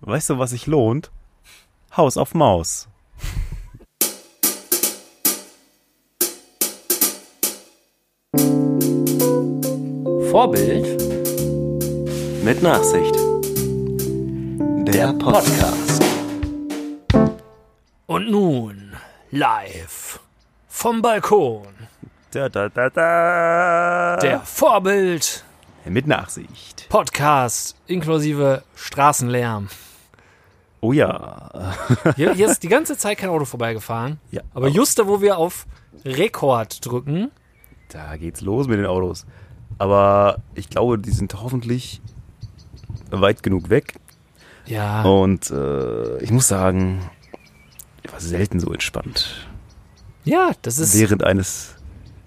Weißt du, was sich lohnt? Haus auf Maus. Vorbild Mit Nachsicht. der Podcast. Und nun live vom Balkon Da, da, da, da. der Vorbild Mit Nachsicht. Podcast inklusive Straßenlärm. Oh ja. Hier, hier ist die ganze Zeit kein Auto vorbeigefahren. Ja, aber just da, wo wir auf Rekord drücken, Da geht's los mit den Autos. Aber ich glaube, die sind hoffentlich weit genug weg. ja, Und äh, ich muss sagen, ich war selten so entspannt ja, das ist während eines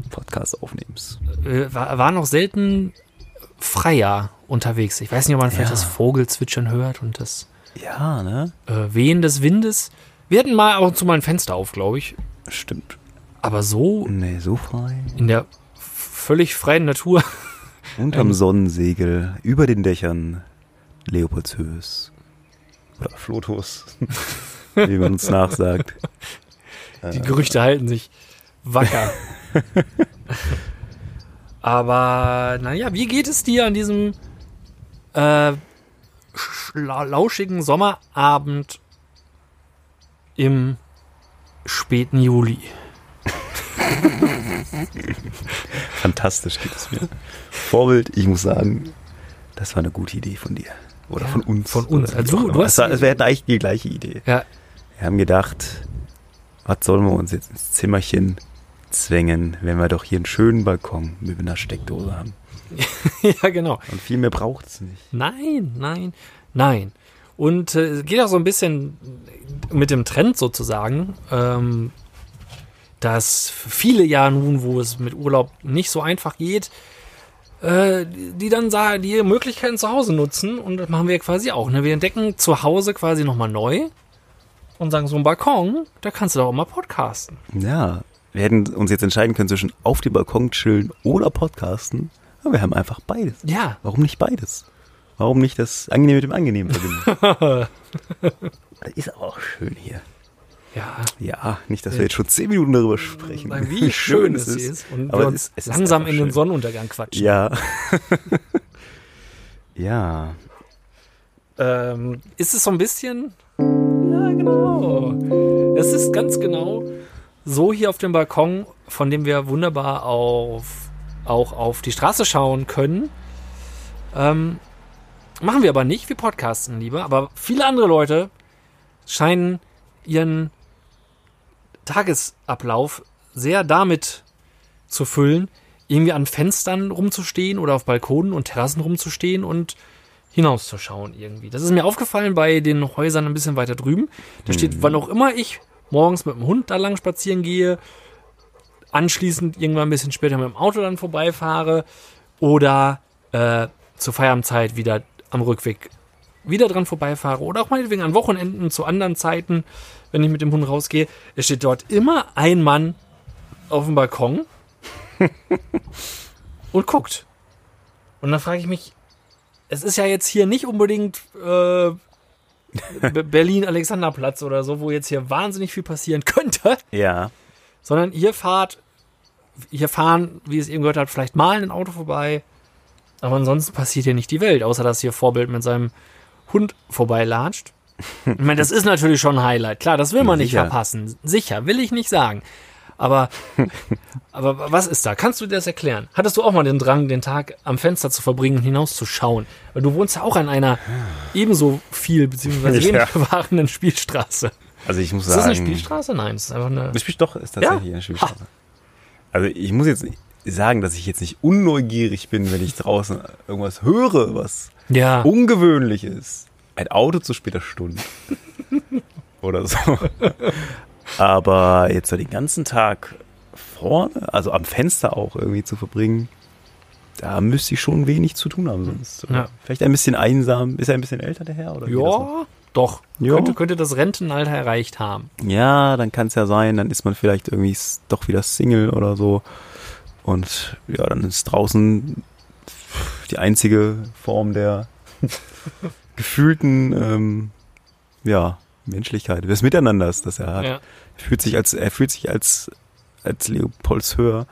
Podcast-Aufnehmens. äh, war, war noch selten freier unterwegs. Ich weiß nicht, ob man vielleicht Ja. das Vogelzwitschern hört und das Ja, ne? äh, Wehen des Windes. Wir hatten mal ab und zu mal ein Fenster auf, glaube ich. Stimmt. Aber so Nee, so frei. in der völlig freien Natur. Unterm Sonnensegel, über den Dächern, Leopoldshös. Oder Flotus, wie man uns nachsagt. Die Gerüchte halten sich wacker. Aber naja, wie geht es dir an diesem äh, lauschigen Sommerabend im späten Juli? Fantastisch geht es mir. Vorbild, ich muss sagen, das war eine gute Idee von dir. Oder Ja, von uns. von uns. Also du- du hast es es wäre eigentlich die gleiche Idee. Ja, Wir haben gedacht, was sollen wir uns jetzt ins Zimmerchen zwängen, wenn wir doch hier einen schönen Balkon mit einer Steckdose haben. ja, genau. Und viel mehr braucht es nicht. Nein, nein, nein. Und äh, es geht auch so ein bisschen mit dem Trend sozusagen, ähm, dass viele Jahre nun, wo es mit Urlaub nicht so einfach geht, äh, die dann sagen, die Möglichkeiten zu Hause nutzen und das machen wir quasi auch. Ne? Wir entdecken zu Hause quasi nochmal neu und sagen, so ein Balkon, da kannst du doch auch mal podcasten. Ja, wir hätten uns jetzt entscheiden können zwischen auf dem Balkon chillen oder podcasten. Aber wir haben einfach beides. Ja, Warum nicht beides? Warum nicht das Angenehme mit dem Angenehmen verbinden? das ist aber auch schön hier. ja. Ja, nicht, dass wir jetzt schon zehn Minuten darüber sprechen. Wie schön es ist und Aber es ist- es ist langsam einfach in den. Sonnenuntergang quatschen. Ja. ja. Ähm, ist es so ein bisschen. Ja, genau. Es ist ganz genau so hier auf dem Balkon, von dem wir wunderbar auf, auch auf die Straße schauen können. Ähm, machen wir aber nicht, wir podcasten lieber. Aber viele andere Leute scheinen ihren Tagesablauf sehr damit zu füllen, irgendwie an Fenstern rumzustehen oder auf Balkonen und Terrassen rumzustehen und hinauszuschauen irgendwie. Das ist mir aufgefallen bei den Häusern ein bisschen weiter drüben. Da steht, wann auch immer ich morgens mit dem Hund da lang spazieren gehe, anschließend irgendwann ein bisschen später mit dem Auto dann vorbeifahre oder äh, zur Feierabendzeit wieder am Rückweg wieder dran vorbeifahre oder auch meinetwegen an Wochenenden zu anderen Zeiten, wenn ich mit dem Hund rausgehe. Es steht dort immer ein Mann auf dem Balkon und guckt. Und dann frage ich mich, es ist ja jetzt hier nicht unbedingt äh, Berlin-Alexanderplatz oder so, wo jetzt hier wahnsinnig viel passieren könnte, Ja. sondern ihr fahrt, hier fahren, wie es eben gehört hat, vielleicht mal ein Auto vorbei, aber ansonsten passiert hier nicht die Welt, außer dass hier Vorbild mit seinem Hund vorbeilatscht. Ich meine, das ist natürlich schon ein Highlight. Klar, das will man nicht Sicher. verpassen. Sicher, will ich nicht sagen. Aber, aber was ist da? Kannst du dir das erklären? Hattest du auch mal den Drang, den Tag am Fenster zu verbringen und hinauszuschauen? Weil du wohnst ja auch an einer ebenso viel beziehungsweise Ja. wenig bewahrenden Spielstraße. Also ich muss Ist das sagen. eine Spielstraße? Nein, es ist einfach eine. Das Spiel doch ist tatsächlich Ja? eine Spielstraße. Also ich muss jetzt sagen, dass ich jetzt nicht unneugierig bin, wenn ich draußen irgendwas höre, was Ja. ungewöhnlich ist. Ein Auto zu später Stunde. Oder so. Aber jetzt so den ganzen Tag vorne, also am Fenster auch irgendwie zu verbringen, da müsste ich schon wenig zu tun haben sonst. Ja. Vielleicht ein bisschen einsam. Ist er ein bisschen älter, der Herr? Oder? Ja, doch. Ja. Könnte, könnte das Rentenalter erreicht haben. Ja, dann kann es ja sein, dann ist man vielleicht irgendwie doch wieder Single oder so. Und ja, dann ist draußen die einzige Form der gefühlten, ähm, ja, Menschlichkeit, des Miteinanders, das er hat. Ja. Er fühlt sich als, er fühlt sich als, als Leopoldshöher.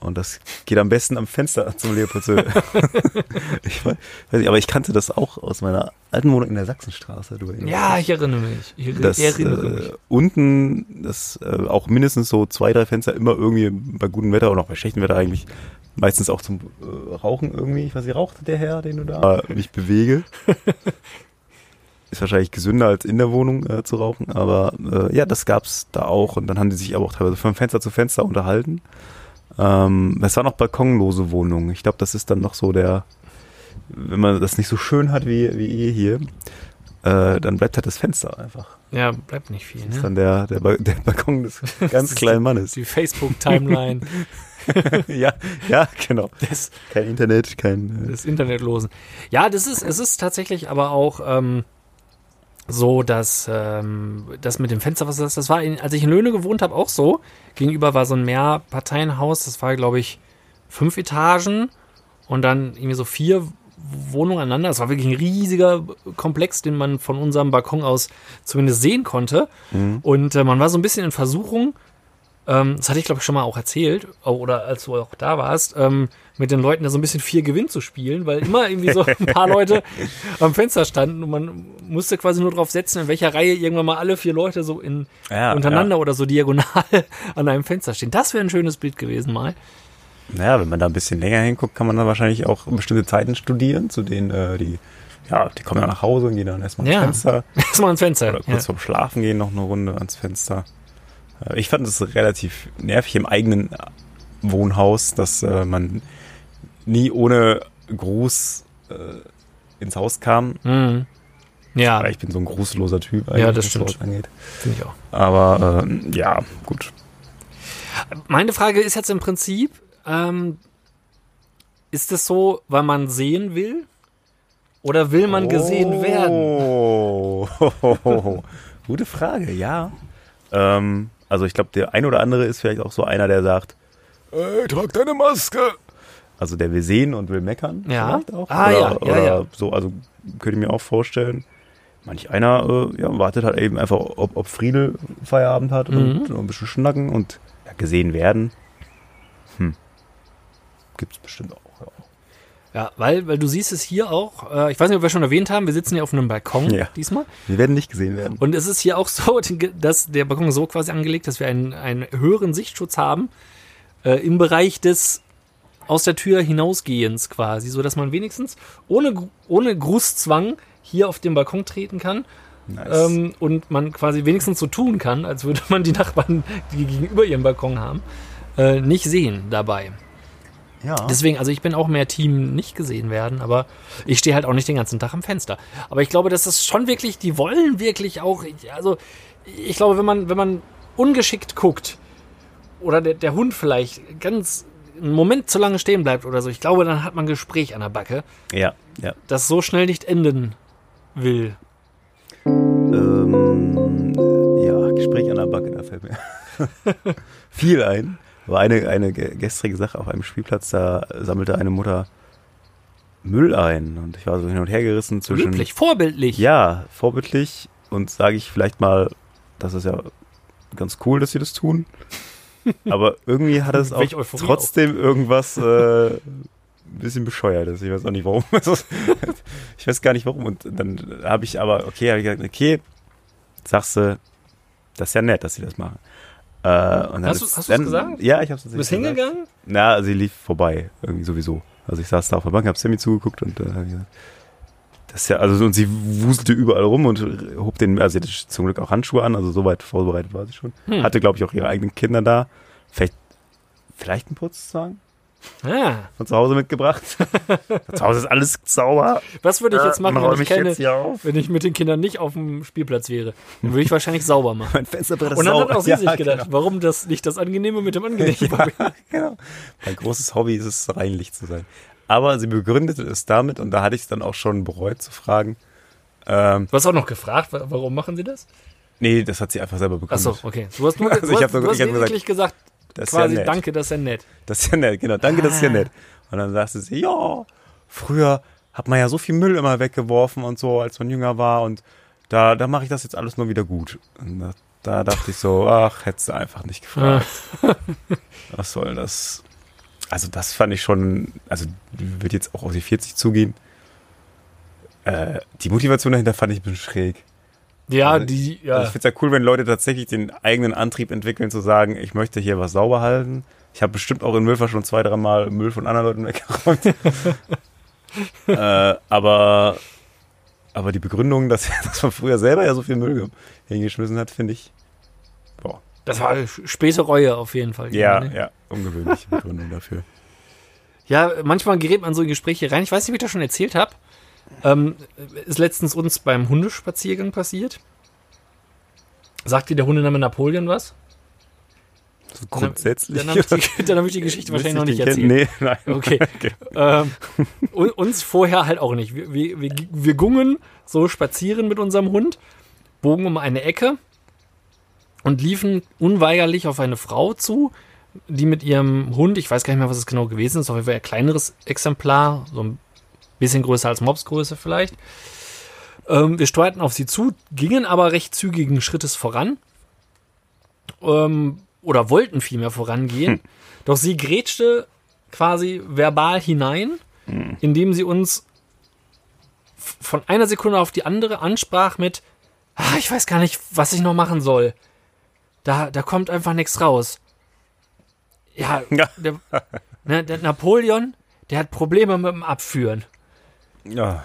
Und das geht am besten am Fenster zum Leopoldshöhe. ich weiß, weiß nicht, aber ich kannte das auch aus meiner alten Wohnung in der Sachsenstraße. Du Ja, ich erinnere mich. Ich das erinnere mich. äh, unten das äh, auch mindestens so zwei, drei Fenster immer irgendwie bei gutem Wetter und auch bei schlechtem Wetter eigentlich meistens auch zum äh, Rauchen irgendwie. Ich weiß nicht, raucht der Herr, den du da äh, mich bewege? Ist wahrscheinlich gesünder als in der Wohnung äh, zu rauchen, aber äh, ja, das gab's da auch und dann haben die sich aber auch teilweise von Fenster zu Fenster unterhalten. Ähm, es waren auch balkonlose Wohnungen. Ich glaube, das ist dann noch so der, wenn man das nicht so schön hat wie, wie ihr hier, äh, dann bleibt halt das Fenster einfach. Ja, bleibt nicht viel, Das ist ne? dann der, der, Ba- der Balkon des ganz ist kleinen Mannes. Die Facebook-Timeline ja, ja, genau. des, Kein Internet, kein. Äh, des Internetlosen. Ja, das ist, es ist tatsächlich aber auch ähm, so, dass ähm, das mit dem Fenster, was das, das war, in, als ich in Löhne gewohnt habe, auch so. Gegenüber war so ein Mehrparteienhaus, das war, glaube ich, fünf Etagen und dann irgendwie so vier Wohnungen aneinander. Das war wirklich ein riesiger Komplex, den man von unserem Balkon aus zumindest sehen konnte. Und äh, man war so ein bisschen in Versuchung, ähm, das hatte ich glaube ich schon mal auch erzählt, oder als du auch da warst, ähm, mit den Leuten da so ein bisschen vier Gewinn zu spielen, weil immer irgendwie so ein paar Leute am Fenster standen und man musste quasi nur drauf setzen, in welcher Reihe irgendwann mal alle vier Leute so in, Ja, untereinander oder so diagonal an einem Fenster stehen. Das wäre ein schönes Bild gewesen mal. naja, wenn man da ein bisschen länger hinguckt, kann man dann wahrscheinlich auch bestimmte Zeiten studieren, zu denen äh, die, ja, die kommen dann nach Hause und gehen dann erstmal ans Ja. Fenster. Erstmal ans Fenster. Oder kurz vorm Schlafen gehen noch eine Runde ans Fenster. Äh, Ich fand es relativ nervig im eigenen Wohnhaus, dass äh, man nie ohne Gruß äh, ins Haus kam. Ja, mhm. ja Weil ich bin so ein grußloser Typ Ja, das was stimmt. finde ich auch. Aber äh, ja, gut. Meine Frage ist jetzt im Prinzip, ähm, ist es so, weil man sehen will? Oder will man gesehen werden? Oh, gute Frage, ja. Ähm, also ich glaube, der ein oder andere ist vielleicht auch so einer, der sagt, ey, trag deine Maske. Also der will sehen und will meckern. Ja. vielleicht Auch. Ah, oder, ja, ja, oder ja. so, also könnte ich mir auch vorstellen. Manch einer äh, ja, wartet halt eben einfach, ob, ob Friedel Feierabend hat und Mhm. noch ein bisschen schnacken und ja, gesehen werden. Hm. Gibt's bestimmt auch. Ja. Weil, weil du siehst es hier auch, äh, ich weiß nicht, ob wir schon erwähnt haben, wir sitzen hier auf einem Balkon Ja. diesmal. Wir werden nicht gesehen werden. Und es ist hier auch so, dass der Balkon so quasi angelegt, dass wir einen, einen höheren Sichtschutz haben äh, im Bereich des aus der Tür hinausgehens quasi, so dass man wenigstens ohne, ohne Grußzwang hier auf den Balkon treten kann Nice. ähm, und man quasi wenigstens so tun kann, als würde man die Nachbarn, die gegenüber ihrem Balkon haben, äh, nicht sehen dabei. Ja. Deswegen, also ich bin auch mehr Team nicht gesehen werden, aber ich stehe halt auch nicht den ganzen Tag am Fenster. Aber ich glaube, das ist schon wirklich, die wollen wirklich auch, also ich glaube, wenn man, wenn man ungeschickt guckt oder der, der Hund vielleicht ganz einen Moment zu lange stehen bleibt oder so, ich glaube, dann hat man ein Gespräch an der Backe, ja, ja. das so schnell nicht enden will. Ähm, ja, Gespräch an der Backe, da fällt mir viel ein. War eine, eine ge- gestrige Sache auf einem Spielplatz, da sammelte eine Mutter Müll ein und ich war so hin und her gerissen zwischen. Löblich, vorbildlich. Ja, vorbildlich und sage ich vielleicht mal, das ist ja ganz cool, dass sie das tun. Aber irgendwie hat es auch trotzdem irgendwas äh, ein bisschen bescheuertes. Ich weiß auch nicht warum. ich weiß gar nicht warum. Und dann habe ich aber, okay, habe ich gesagt, okay, sagst du, das ist ja nett, dass sie das machen. Äh, und dann Hast du- dann, gesagt? Ja, ich habe es Du bist hingegangen? na, sie lief vorbei, irgendwie sowieso. Also ich saß da auf der Bank, hab Sammy zugeguckt und äh, hab gesagt, das ist ja, also und sie wuselte überall rum und hob den, also sie hatte zum Glück auch Handschuhe an, also soweit vorbereitet war sie schon. Hm. Hatte, glaube ich, auch ihre eigenen Kinder da. Vielleicht, vielleicht einen Putzzwang Ah, von zu Hause mitgebracht. zu Hause ist alles sauber. was würde ich jetzt machen, wenn ich, keine, wenn ich mit den Kindern nicht auf dem Spielplatz wäre? Dann würde ich wahrscheinlich sauber machen. Mein Fensterbrett ist Und dann sauber. hat auch sie Ja, sich gedacht, Genau. warum das nicht das Angenehme mit dem Angenehmen Ja, genau. Mein großes Hobby ist es, reinlich zu sein. Aber sie begründete es damit, und da hatte ich es dann auch schon bereut zu fragen. Ähm, Du hast auch noch gefragt, wa- warum machen sie das? nee, das hat sie einfach selber begründet. Achso, okay. Du hast nur Also du ich hast, hab nur- du hast ich hab wirklich gesagt, Das ist ja quasi, nett. danke, das ist ja nett. Das ist ja nett, genau. Danke, das ist ja Ah. nett. Und dann sagte sie, ja, früher hat man ja so viel Müll immer weggeworfen und so, als man jünger war und da, da mache ich das jetzt alles nur wieder gut. Und da, da dachte ich so, ach, hättest du einfach nicht gefragt. Was soll das? Also das fand ich schon, also wird jetzt auch auf die 40 zugehen. Äh, die Motivation dahinter fand ich ein bisschen schräg. Ja, Also die, Also ja. ich finde es ja cool, wenn Leute tatsächlich den eigenen Antrieb entwickeln, zu sagen, ich möchte hier was sauber halten. Ich habe bestimmt auch in Müllver schon zwei, dreimal Müll von anderen Leuten weggeräumt. äh, aber, aber die Begründung, dass, dass man früher selber ja so viel Müll ge- hingeschmissen hat, finde ich, boah, Das war späte Reue auf jeden Fall. ja, ne? ja, ungewöhnliche Begründung dafür. Ja, manchmal gerät man so in Gespräche rein. Ich weiß nicht, ob ich das schon erzählt habe. Ähm, ist letztens uns beim Hundespaziergang passiert. Sagt dir der Hundename Napoleon was? So grundsätzlich. Dann habe ich, die- dann ich die Geschichte wahrscheinlich noch nicht erzählt. Nee, nein. Okay. Ähm, und uns vorher halt auch nicht. Wir, wir, wir, wir gungen so spazieren mit unserem Hund, bogen um eine Ecke und liefen unweigerlich auf eine Frau zu, die mit ihrem Hund, ich weiß gar nicht mehr, was es genau gewesen ist, auf jeden Fall ein kleineres Exemplar, so ein bisschen größer als Mopsgröße vielleicht. Ähm, wir steuerten auf sie zu, gingen aber recht zügigen Schrittes voran. Ähm, oder wollten vielmehr vorangehen. Doch sie grätschte quasi verbal hinein, indem sie uns von einer Sekunde auf die andere ansprach mit, ah, ich weiß gar nicht, was ich noch machen soll. Da, da kommt einfach nichts raus. Ja, Ja. Der, ne, der Napoleon, der hat Probleme mit dem Abführen. Ja,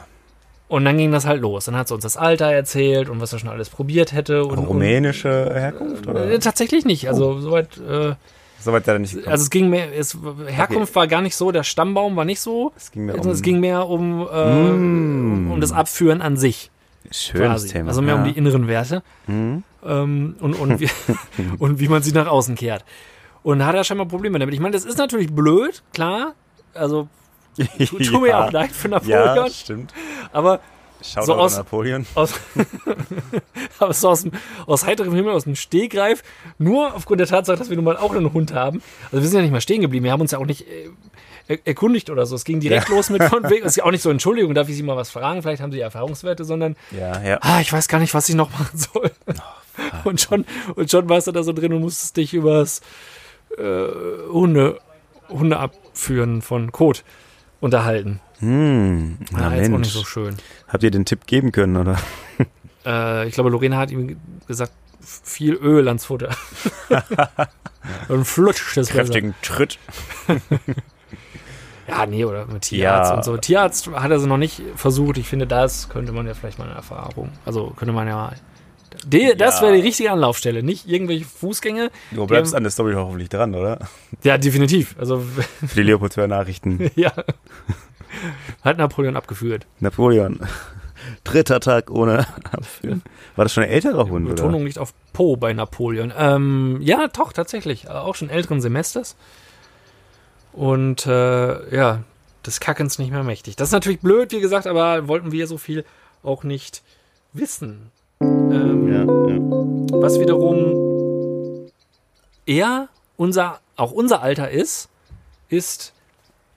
Und dann ging das halt los. Dann hat sie uns das Alter erzählt und was er schon alles probiert hätte. Und, rumänische Herkunft, oder? äh, tatsächlich nicht. Also soweit. Äh, Soweit leider nicht gekommen. also es ging mehr. Es, Herkunft war gar nicht so. Der Stammbaum war nicht so. es ging mir Also um es ging mehr um, äh, Mm. um das Abführen an sich. schönes quasi. Thema. Also mehr ja. um die inneren Werte. Mhm. Ähm, und, und, wie, und wie man sie nach außen kehrt. Und hat er scheinbar Probleme damit. Ich meine, das ist natürlich blöd, klar. Also tu, tu mir auch leid für Napoleon. Ja, stimmt. Aber Shoutout So aus- Napoleon. aus, aber so aus, aus heiterem Himmel, aus dem Stehgreif, nur aufgrund der Tatsache, dass wir nun mal auch einen Hund haben. Also wir sind ja nicht mal stehen geblieben, wir haben uns ja auch nicht äh, er- erkundigt oder so. Es ging direkt los mit von wegen, ist ja auch nicht so, Entschuldigung, darf ich Sie mal was fragen, vielleicht haben Sie Erfahrungswerte, sondern, Ja, ja. ah, ich weiß gar nicht, was ich noch machen soll. und schon, und schon warst du da so drin und musstest dich übers äh, Hunde, Hunde abführen von Kot unterhalten. Hm, na Ja, jetzt auch nicht so schön. Habt ihr den Tipp geben können, oder? Äh, ich glaube, Lorena hat ihm gesagt, viel Öl ans Futter. und flutscht das besser. Kräftigen Tritt. Ja, nee, oder mit Tierarzt Ja. und so. Tierarzt hat er sie noch nicht versucht. Ich finde, das könnte man ja vielleicht mal eine Erfahrung. Also könnte man ja mal. Die, Das Ja. wäre die richtige Anlaufstelle, nicht irgendwelche Fußgänge. Du bleibst haben- an der Story hoffentlich dran, oder? Ja, definitiv. Also, Für die Leopold Nachrichten. ja. Hat Napoleon abgeführt. Napoleon. Dritter Tag ohne Abführen. War das schon ein älterer Hund, oder? Betonung liegt auf Po bei Napoleon. Ähm, ja, doch, tatsächlich. Auch schon älteren Semesters. Und äh, ja, des Kackens nicht mehr mächtig. Das ist natürlich blöd, wie gesagt, aber wollten wir so viel auch nicht wissen. Ähm, Ja, ja. Was wiederum eher unser, auch unser Alter ist, ist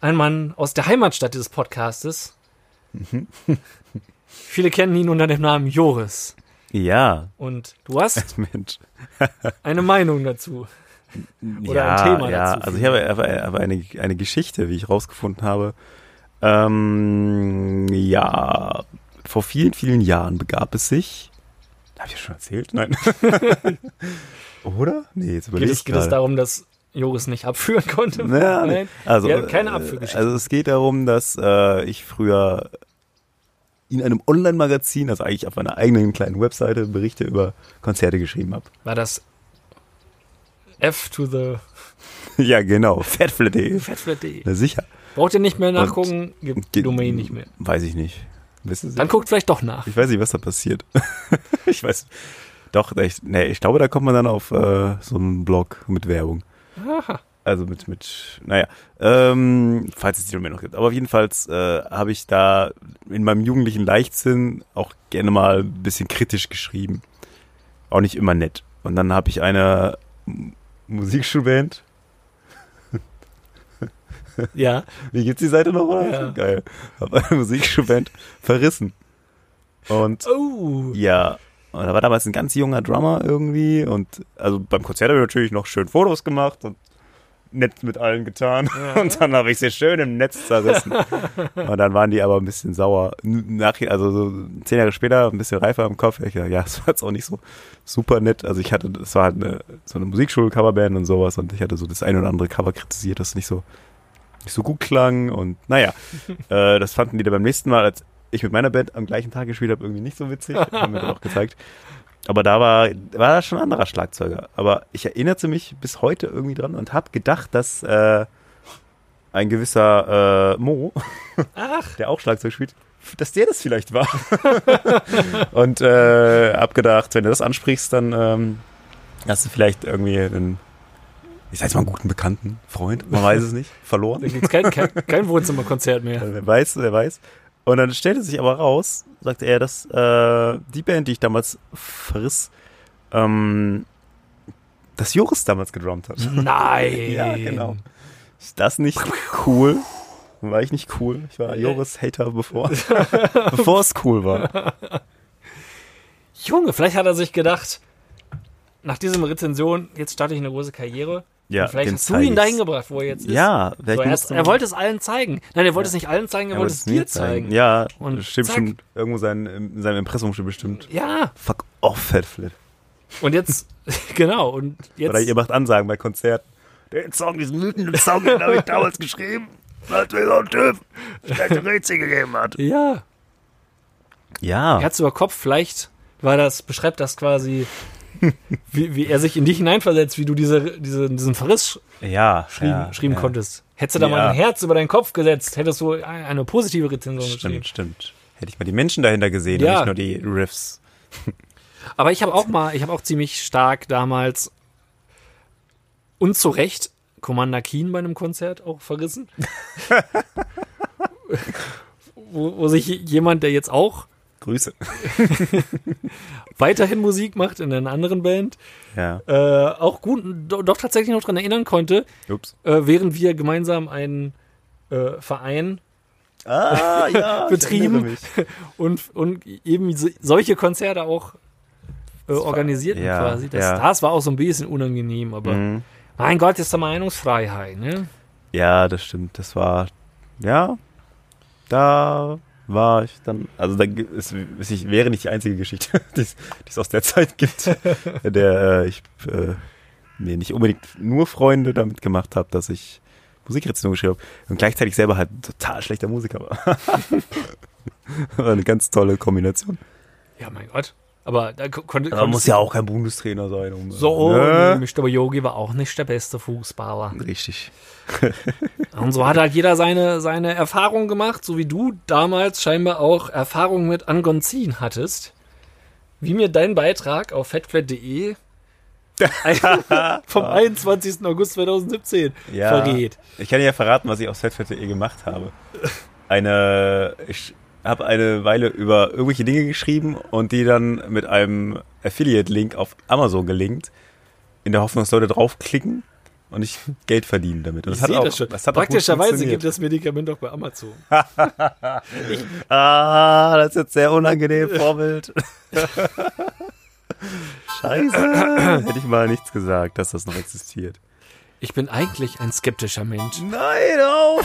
ein Mann aus der Heimatstadt dieses Podcastes. Viele kennen ihn unter dem Namen Joris. Ja, Und du hast eine Meinung dazu. Oder ja, ein Thema ja. dazu Also ich habe aber eine, eine Geschichte, wie ich rausgefunden habe. Ähm, ja, vor vielen, vielen Jahren begab es sich. Habe ich das schon erzählt? Nein. Oder? Nee, jetzt überlege Geht es, ich geht es darum, dass Joris nicht abführen konnte? Ja, nee. Nein. Also, keine Abführgeschichte. Also es geht darum, dass äh, ich früher in einem Online-Magazin, also eigentlich auf einer eigenen kleinen Webseite, Berichte über Konzerte geschrieben habe. War das F to the ja, genau. Fatflat.de. fatflat.de. Na sicher. Braucht ihr nicht mehr nachgucken, gibt die Domain nicht mehr. Weiß ich nicht. Wissen Sie? Dann guckt vielleicht doch nach. Ich weiß nicht, was da passiert. ich weiß. Doch, ich, nee, ich glaube, da kommt man dann auf äh, so einen Blog mit Werbung. Aha. Also mit, mit, naja, ähm, falls es die Domain noch gibt. Aber jedenfalls äh, habe ich da in meinem jugendlichen Leichtsinn auch gerne mal ein bisschen kritisch geschrieben. Auch nicht immer nett. Und dann habe ich eine Musikschulband Ja. Wie gibt's die Seite noch? Oder? Ja. Geil. Hab eine Musikschulband verrissen. Und Oh. ja, und da war damals ein ganz junger Drummer irgendwie und also beim Konzert habe ich natürlich noch schön Fotos gemacht und nett mit allen getan und dann habe ich sie schön im Netz zerrissen. und dann waren die aber ein bisschen sauer. Nach, also so zehn Jahre später, ein bisschen reifer im Kopf, ich dachte, ja, das war jetzt auch nicht so super nett. Also ich hatte, das war halt eine, so eine Musikschul-Coverband und sowas und ich hatte so das ein oder andere Cover kritisiert, das nicht so nicht so gut klang und naja, äh, das fanden die dann beim nächsten Mal, als ich mit meiner Band am gleichen Tag gespielt habe, irgendwie nicht so witzig, haben wir dann auch gezeigt. Aber da war, war da schon ein anderer Schlagzeuger. Aber ich erinnerte mich bis heute irgendwie dran und habe gedacht, dass äh, ein gewisser äh, Mo, Ach. der auch Schlagzeug spielt, dass der das vielleicht war. und äh, hab gedacht, wenn du das ansprichst, dann ähm, hast du vielleicht irgendwie einen, ich sag jetzt mal einen guten Bekannten, Freund, man weiß es nicht, verloren. Da gibt's kein, kein, kein Wohnzimmerkonzert mehr. Wer weiß, wer weiß. Und dann stellte sich aber raus, sagte er, dass äh, die Band, die ich damals friss, ähm, dass Joris damals gedrummt hat. Nein. Ja, genau. Ist das nicht cool? War ich nicht cool? Ich war Joris-Hater bevor, bevor es cool war. Junge, vielleicht hat er sich gedacht, nach diesem Rezension, jetzt starte ich eine große Karriere. Ja, Und vielleicht hast du ihn dahin gebracht, wo er jetzt ist. Ja, So, er, musste er wollte es allen zeigen. Nein, er wollte es nicht allen zeigen, er, wollte es dir zeigen. Ja, Und stimmt zack. schon. Irgendwo sein, in seinem Impressum steht bestimmt. Ja, Fuck off, Fatflip. und jetzt, genau, und jetzt. Oder ihr macht Ansagen bei Konzerten. Den Song, diesen wütenden Song, den habe ich damals geschrieben, als mir so ein Typ schlechte Rätsel gegeben hat. ja, Ja. Herz über Kopf, vielleicht war das, beschreibt das quasi, wie, wie er sich in dich hineinversetzt, wie du diese, diese, diesen Verriss Ja. schrieben, ja, schrieben ja. konntest. Hättest du da mal ein Herz über deinen Kopf gesetzt, hättest du eine positive Rezension geschrieben. Stimmt, stimmt. Hätte ich mal die Menschen dahinter gesehen Ja. und nicht nur die Riffs. Aber ich habe auch mal, ich habe auch ziemlich stark damals und zu Recht Commander Keen bei einem Konzert auch verrissen. wo, wo sich jemand, der jetzt auch Grüße. weiterhin Musik macht in einer anderen Band, Ja. äh, auch gut, do, doch tatsächlich noch dran erinnern konnte, Ups. äh, während wir gemeinsam einen äh, Verein Ah, ja. Betrieben. und, und eben so- solche Konzerte auch äh, organisierten ja, quasi. Das, ja. das war auch so ein bisschen unangenehm, aber Mhm. mein Gott, ist da Meinungsfreiheit, ne? Ja, das stimmt. Das war, ja, da war ich dann, also da es, es ich- wäre nicht die einzige Geschichte, die es aus der Zeit gibt, in der äh, ich äh, mir nicht unbedingt nur Freunde damit gemacht habe, dass ich Musikrezension geschrieben habe und gleichzeitig selber halt total schlechter Musiker war. war eine ganz tolle Kombination. Ja, mein Gott. Aber da ko- konnte man muss ja auch kein Bundestrainer sein. Um, so, ne? nämlich der Yogi war auch nicht der beste Fußballer. Richtig. Und so hat halt jeder seine, seine Erfahrung gemacht, so wie du damals scheinbar auch Erfahrung mit Angonzin hattest. Wie mir dein Beitrag auf fatflat.de vom 21. August 2017 Ja. verrät. Ich kann dir ja verraten, was ich auf Setfette.de gemacht habe. Eine, ich habe eine Weile über irgendwelche Dinge geschrieben und die dann mit einem Affiliate-Link auf Amazon gelinkt, in der Hoffnung, dass Leute draufklicken und ich Geld verdienen damit. Und Ich sehe das schon. das hat auch gut Praktischerweise funktioniert. gibt das Medikament auch bei Amazon. Ah, das ist jetzt sehr unangenehm, Vorbild. Scheiße. Hätte ich mal nichts gesagt, dass das noch existiert. Ich bin eigentlich ein skeptischer Mensch. Nein, auf!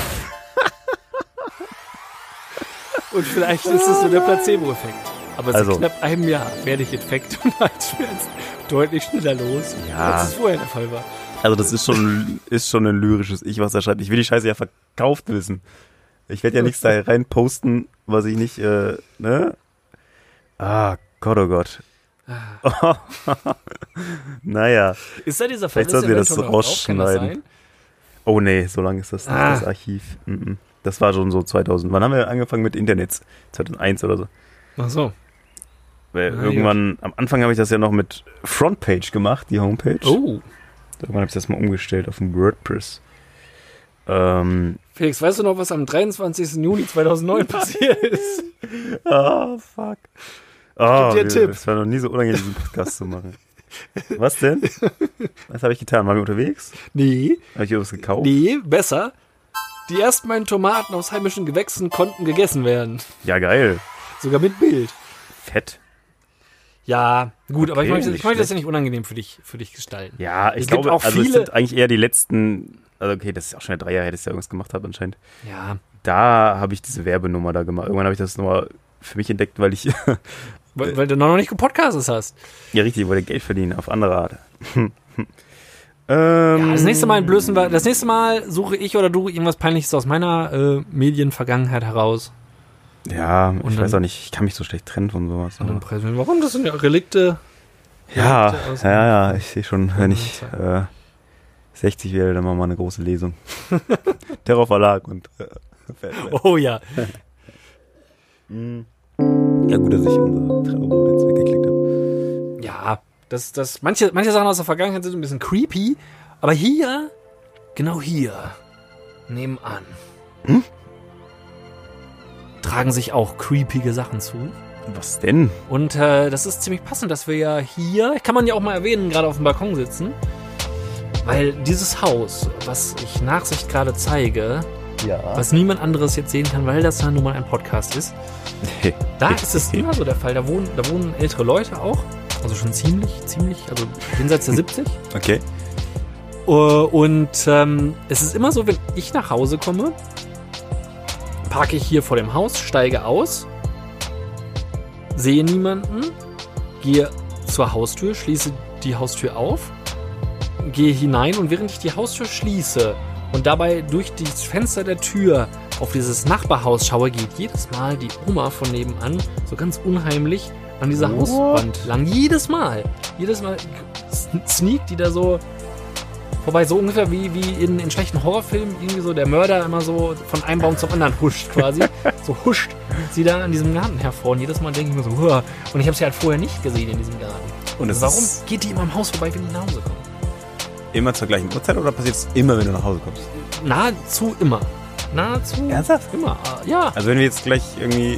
Und vielleicht ist es so der Placebo-Effekt. Aber seit Also- knapp einem Jahr werde ich Infekt und Halsschmerzen deutlich schneller los, Ja. als es vorher der Fall war. Also das ist schon, ist schon ein lyrisches Ich, was er schreibt. Ich will die Scheiße ja verkauft wissen. Ich werde ja nichts da rein posten, was ich nicht, äh, ne? Ah, Gott, oh Gott. naja. Ist da dieser Vielleicht Verriss sollten wir das rausschneiden. Oh nee, so lange ist das nicht, Ah. das Archiv. Mhm. Das war schon so 2000. Wann haben wir angefangen mit Internet? 2001 oder so. Ach so. Weil Ah, irgendwann, am Anfang habe ich das ja noch mit Frontpage gemacht, die Homepage. Oh. Irgendwann habe ich das mal umgestellt auf ein WordPress. Ähm, Felix, weißt du noch, was am 23. Juni 2009 passiert ist? Oh, fuck. Oh, dir einen wir- Tipp. Es war noch nie so unangenehm, diesen Podcast zu machen. Was denn? Was habe ich getan? Waren wir unterwegs? Nee, Habe ich irgendwas gekauft? nee, besser. Die ersten beiden Tomaten aus heimischen Gewächsen konnten gegessen werden. Ja, geil. Sogar mit Bild. Fett. Ja, gut, aber ich Okay, möchte, ich möchte das ja nicht unangenehm für dich, für dich gestalten. Ja, ich Es glaube, auch also es sind eigentlich eher die letzten, also okay, das ist auch schon ja drei Jahre, her, dass ich da irgendwas gemacht habe anscheinend. Ja, Da habe ich diese Werbenummer da gemacht. Irgendwann habe ich das nochmal für mich entdeckt, weil ich weil, weil du noch nicht gepodcastet hast. ja richtig ich wollte Geld verdienen auf andere Art. ähm, Ja, das nächste Mal entblößen wir, das nächste Mal suche ich oder du irgendwas Peinliches aus meiner äh, Medienvergangenheit heraus. Ja, Und ich dann- weiß auch nicht, ich kann mich so schlecht trennen von sowas. Und dann warum? Das sind ja Relikte. Ja, Relikte ja, ja, ich sehe schon, wenn ich äh, 60 werde, dann machen wir mal eine große Lesung. Terror Verlag und äh, Oh ja. Ja gut, dass ich unser Trello-Board jetzt weggeklickt habe. Ja, das, das, manche, manche Sachen aus der Vergangenheit sind ein bisschen creepy, aber hier, genau hier, nebenan, tragen sich auch creepige Sachen zu. Was denn? Und äh, das ist ziemlich passend, dass wir ja hier, kann man ja auch mal erwähnen, gerade auf dem Balkon sitzen. Weil dieses Haus, was ich Nachsicht gerade zeige, Ja. was niemand anderes jetzt sehen kann, weil das ja nun mal ein Podcast ist, da ist es immer so der Fall. Da wohnen, da wohnen ältere Leute auch. Also schon ziemlich, ziemlich, also jenseits der 70. Okay. Äh, Und ähm, es ist immer so, wenn ich nach Hause komme, parke ich hier vor dem Haus, steige aus, sehe niemanden, gehe zur Haustür, schließe die Haustür auf, gehe hinein und während ich die Haustür schließe und dabei durch das Fenster der Tür auf dieses Nachbarhaus schaue, geht jedes Mal die Oma von nebenan so ganz unheimlich an dieser What? Hauswand lang. Jedes Mal. Jedes Mal sneakt die da so vorbei, so ungefähr wie, wie in, in schlechten Horrorfilmen, irgendwie so der Mörder immer so von einem Baum zum anderen huscht quasi. so huscht sie da an diesem Garten hervor. Und jedes Mal denke ich mir so, Huah. und ich habe sie halt vorher nicht gesehen in diesem Garten. Und Warum geht die immer am Haus vorbei, wenn die nach Hause kommt? immer zur gleichen Uhrzeit oder passiert es immer, wenn du nach Hause kommst? Nahezu immer. Nahezu Ernsthaft? immer. äh, Ja, Also wenn wir jetzt gleich irgendwie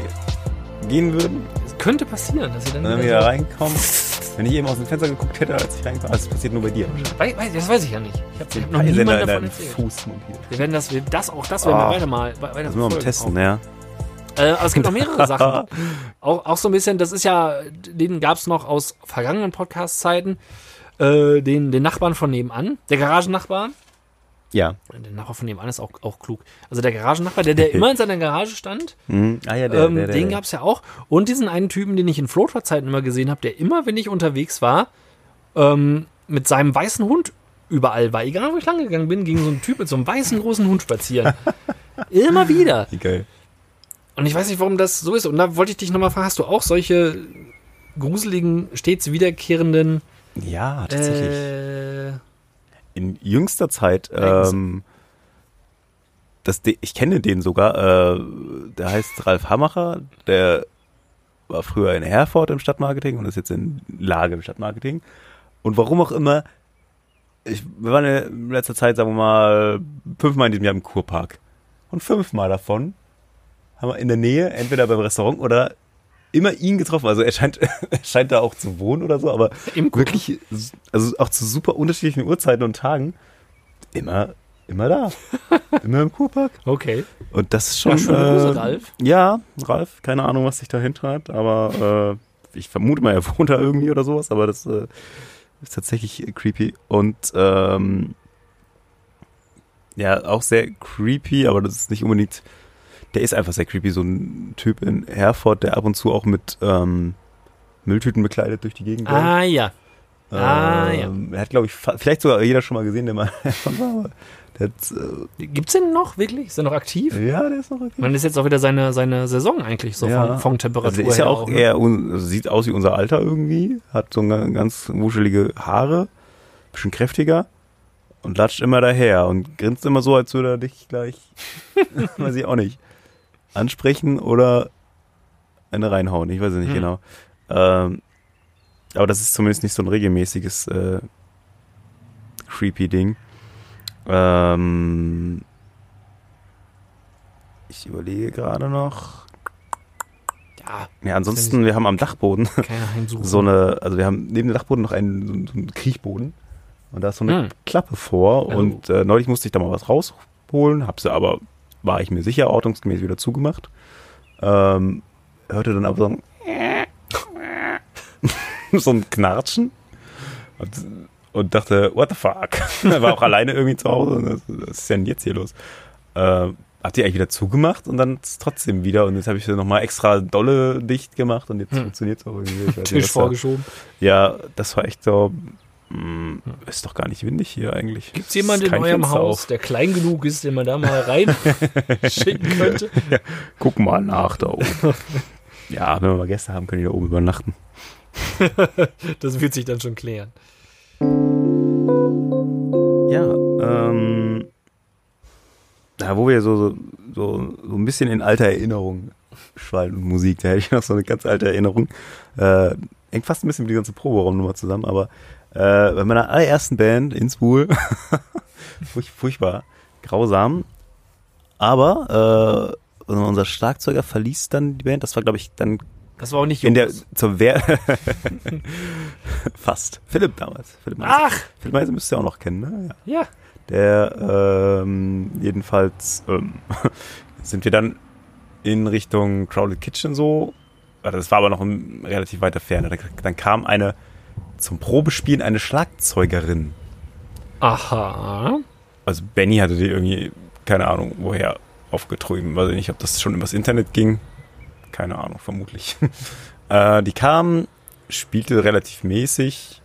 gehen würden, könnte passieren, dass sie dann wieder wieder so- reinkommen, wenn ich eben aus dem Fenster geguckt hätte, als ich reinkam, also das passiert nur bei dir. Wei- weiß, das weiß ich ja nicht. Ich habe hab noch niemand davon erzählt. Fuß montiert. Wir werden das, wir, das auch das werden Ah. wir weiter mal weiter Das müssen wir mal testen, ja. Äh, aber es gibt noch mehrere Sachen. Auch, auch so ein bisschen, das ist ja, den gab es noch aus vergangenen Podcast-Zeiten, äh, den, den Nachbarn von nebenan, der Garagennachbar. Ja. Der Nachbar von nebenan ist auch, auch klug. Also der Garagennachbar, der, der immer in seiner Garage stand, Mhm. Ah ja, der, ähm, der, der, den gab es ja auch. Und diesen einen Typen, den ich in Floater-Zeiten immer gesehen habe, der immer, wenn ich unterwegs war, ähm, mit seinem weißen Hund überall war. Egal, wo ich lang gegangen bin, ging so ein Typ mit so einem weißen großen Hund spazieren. immer wieder. Wie geil. Und ich weiß nicht, warum das so ist. Und da wollte ich dich nochmal fragen, hast du auch solche gruseligen, stets wiederkehrenden Ja, tatsächlich. äh, in jüngster Zeit, ähm, das, ich kenne den sogar, äh, der heißt Ralf Hamacher, der war früher in Herford im Stadtmarketing und ist jetzt in Lage im Stadtmarketing. Und warum auch immer, ich, wir waren in letzter Zeit, sagen wir mal, fünfmal in diesem Jahr im Kurpark. Und fünfmal davon haben wir in der Nähe, entweder beim Restaurant oder immer ihn getroffen. Also er scheint, er scheint da auch zu wohnen oder so, aber im wirklich, also auch zu super unterschiedlichen Uhrzeiten und Tagen, immer, immer da. immer im Kurpark. Okay. Und das ist schon. Ja, schöne Grüße, äh, Ralf. Ja, Ralf, keine Ahnung, was sich dahinter hat, aber äh, ich vermute mal, er wohnt da irgendwie oder sowas, aber das äh, ist tatsächlich creepy. Und ähm, ja, auch sehr creepy, aber das ist nicht unbedingt. Der ist einfach sehr creepy, so ein Typ in Herford, der ab und zu auch mit ähm, Mülltüten bekleidet durch die Gegend läuft. Ah ja. Ah, ja. Ähm, Er hat, glaube ich, vielleicht sogar jeder schon mal gesehen, der mal Herford war, aber der hat, Gibt's den noch wirklich? Ist der noch aktiv? äh, ja, der ist noch okay. Man ist jetzt auch wieder seine, seine Saison eigentlich so Ja. von, von Temperatur Also der ist ja her auch ne? eher, also sieht aus wie unser Alter irgendwie, hat so ga- ganz wuschelige Haare, bisschen kräftiger und latscht immer daher und grinst immer so, als würde er dich gleich, weiß ich auch nicht, ansprechen oder eine reinhauen. Ich weiß es nicht Hm. genau. Ähm, aber das ist zumindest nicht so ein regelmäßiges äh, creepy Ding. Ähm, ich überlege gerade noch. Ja, Ja, ansonsten, wir haben am Dachboden so eine, also wir haben neben dem Dachboden noch einen, so einen- so einen Kriechboden. Und da ist so eine Hm. Klappe vor. Oh. Und äh, neulich musste ich da mal was rausholen, hab sie aber war ich mir sicher, ordnungsgemäß wieder zugemacht. Ähm, hörte dann aber so ein, so ein Knarschen und, und dachte, what the fuck? er war auch alleine irgendwie zu Hause. Was ist denn jetzt hier los? Äh, hat die eigentlich wieder zugemacht und dann trotzdem wieder. Und jetzt habe ich sie nochmal extra dolle dicht gemacht und jetzt hm. funktioniert es auch irgendwie. Tisch vorgeschoben. Ja, das war echt so. Hm, ist doch gar nicht windig hier eigentlich. Gibt es jemanden in eurem Fenster Haus, auf. der klein genug ist, den man da mal rein schicken könnte? Ja, guck mal nach da oben. ja, wenn wir mal Gäste haben, können die da oben übernachten. das wird sich dann schon klären. Ja, ähm, da wo wir so, so, so, so ein bisschen in alter Erinnerung schwallen und Musik, da hätte ich noch so eine ganz alte Erinnerung. Äh, hängt fast ein bisschen mit die ganze Proberaumnummer zusammen, aber äh, bei meiner allerersten Band in Spool, furch, furchtbar, grausam, aber äh, unser Schlagzeuger verließ dann die Band, das war glaube ich dann das war auch nicht in der zur Wehr fast. Philipp damals. Philipp Meise. Ach! Philipp Meise müsst ihr auch noch kennen ne? Ja, ja. Der ähm, jedenfalls ähm, sind wir dann in Richtung Crowded Kitchen so. Das war aber noch in relativ weiter Ferne. Dann kam eine zum Probespielen eine Schlagzeugerin. Aha. Also Benny hatte die irgendwie, keine Ahnung, woher aufgetrieben. Weiß ich nicht, ob das schon übers Internet ging. Keine Ahnung, vermutlich. äh, die kam, spielte relativ mäßig.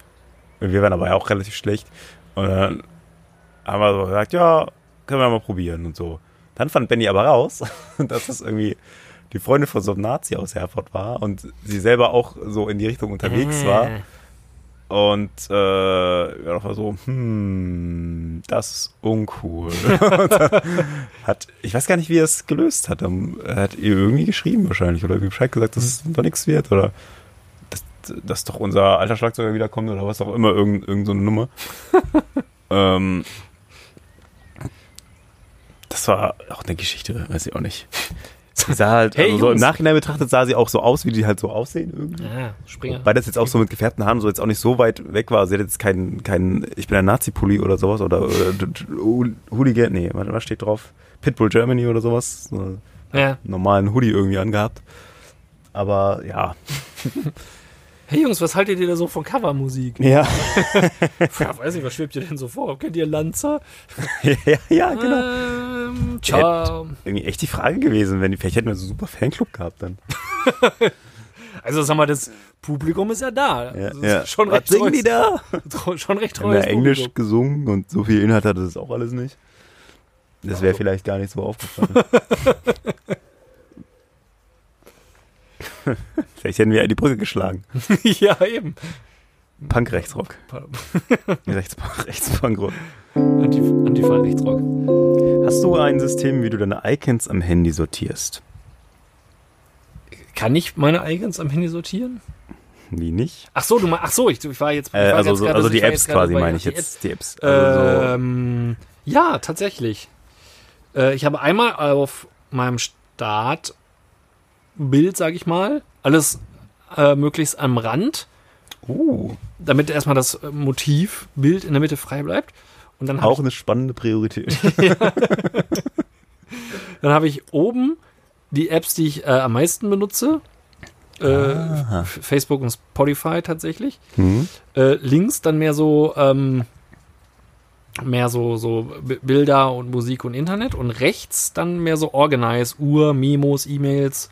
Wir waren aber ja auch relativ schlecht. Und dann haben wir so gesagt, ja, können wir mal probieren und so. Dann fand Benny aber raus, dass das irgendwie die Freundin von so einem Nazi aus Herford war und sie selber auch so in die Richtung unterwegs war. Und äh, ja, war so, hm, das ist uncool. hat, ich weiß gar nicht, wie er es gelöst hat. Er hat ihr irgendwie geschrieben wahrscheinlich oder irgendwie Bescheid gesagt, dass es doch nichts wird oder dass, dass doch unser alter Schlagzeuger wiederkommt oder was auch immer, irgend, irgend so eine Nummer. ähm, das war auch eine Geschichte, weiß ich auch nicht. Sie sah halt, hey, also so im Nachhinein betrachtet sah sie auch so aus, wie die halt so aussehen irgendwie. Ja, Springer. Weil das jetzt auch so mit gefärbten Haaren so jetzt auch nicht so weit weg war. Sie hat jetzt keinen, keinen ich bin ein Nazi-Pulli oder sowas oder, oder Hooligan, nee, was steht drauf? Pitbull Germany oder sowas. So ja. Normalen Hoodie irgendwie angehabt. Aber ja. Hey Jungs, was haltet ihr da so von Covermusik? Ja. ja weiß nicht, was schwebt ihr denn so vor? Kennt ihr Lanza? ja, ja, genau. Ähm, ciao. Irgendwie echt die Frage gewesen, wenn die, vielleicht hätten wir so einen super Fanclub gehabt dann. also sag mal, das Publikum ist ja da. Ja, also ja. Schon recht was singen die da? Schon recht treu. Ja Englisch Publikum. gesungen und so viel Inhalt hatte das auch alles nicht. Das wäre vielleicht gar nicht so aufgefallen. Vielleicht hätten wir ja die Brücke geschlagen. ja, eben. Punk-Rechtsrock. Rechts, Rechtspunk-Rock. Antifa-Rechtsrock. Hast du ein System, wie du deine Icons am Handy sortierst? Kann ich meine Icons am Handy sortieren? Wie nicht? Ach so, du meinst, ach so, ich, ich war jetzt. Ich äh, also, jetzt so, grade, also die Apps quasi meine ich jetzt. Die Apps. Also ähm, so. Ja, tatsächlich. Äh, ich habe einmal auf meinem Start Bild, sage ich mal. Alles äh, möglichst am Rand. Uh. Damit erstmal das äh, Motivbild in der Mitte frei bleibt. Und dann Auch eine spannende Priorität. dann habe ich oben die Apps, die ich äh, am meisten benutze. Äh, Facebook und Spotify tatsächlich. Mhm. Äh, links dann mehr so ähm, mehr so so Bilder und Musik und Internet und rechts dann mehr so Organize, Uhr, Memos, E-Mails,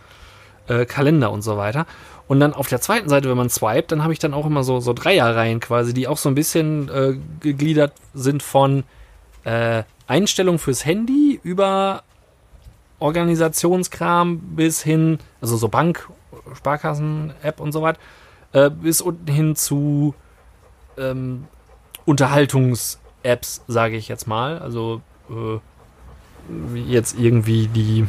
äh, Kalender und so weiter. Und dann auf der zweiten Seite, wenn man swiped, dann habe ich dann auch immer so, so Dreierreihen quasi, die auch so ein bisschen äh, gegliedert sind von äh, Einstellungen fürs Handy über Organisationskram bis hin, also so Bank, Sparkassen-App und so weiter, äh, bis unten hin zu ähm, Unterhaltungs-Apps, sage ich jetzt mal. Also äh, jetzt irgendwie die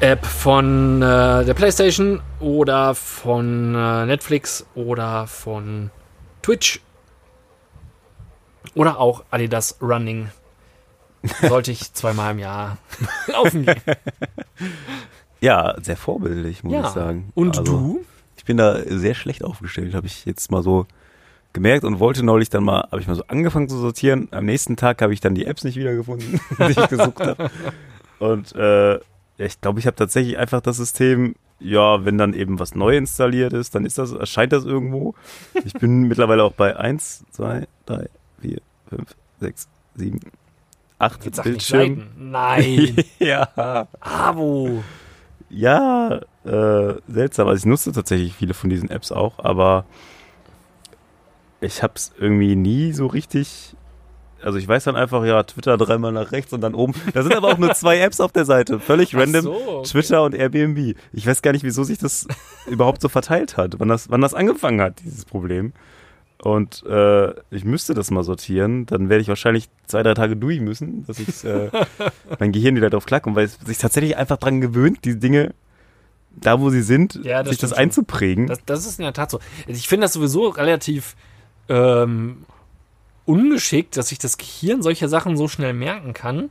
App von äh, der PlayStation oder von äh, Netflix oder von Twitch oder auch Adidas Running. Sollte ich zweimal im Jahr laufen gehen. Ja, sehr vorbildlich, muss ja. ich sagen. Und also, du? Ich bin da sehr schlecht aufgestellt, habe ich jetzt mal so gemerkt und wollte neulich dann mal, habe ich mal so angefangen zu sortieren. Am nächsten Tag habe ich dann die Apps nicht wiedergefunden, die ich gesucht habe. Und äh, ich glaube, ich habe tatsächlich einfach das System, ja, wenn dann eben was neu installiert ist, dann ist das, erscheint das irgendwo. Ich bin mittlerweile auch bei 1, 2, 3, 4, 5, 6, 7, 8 Jetzt sag nicht Bildschirmen. Nein. ja. Abo. Ja, äh, seltsam. Also ich nutze tatsächlich viele von diesen Apps auch, aber ich habe es irgendwie nie so richtig. Also ich weiß dann einfach, ja, Twitter dreimal nach rechts und dann oben. Da sind aber auch nur zwei Apps auf der Seite. Völlig random. So, okay. Twitter und Airbnb. Ich weiß gar nicht, wieso sich das überhaupt so verteilt hat, wann das, wann das angefangen hat, dieses Problem. Und äh, ich müsste das mal sortieren, dann werde ich wahrscheinlich zwei, drei Tage durch müssen, dass ich äh, mein Gehirn wieder drauf klarkommt, weil es sich tatsächlich einfach dran gewöhnt, die Dinge da, wo sie sind, Ja, das sich das einzuprägen. Das, das ist in der Tat so. Ich finde das sowieso relativ ähm, ungeschickt, dass sich das Gehirn solche Sachen so schnell merken kann,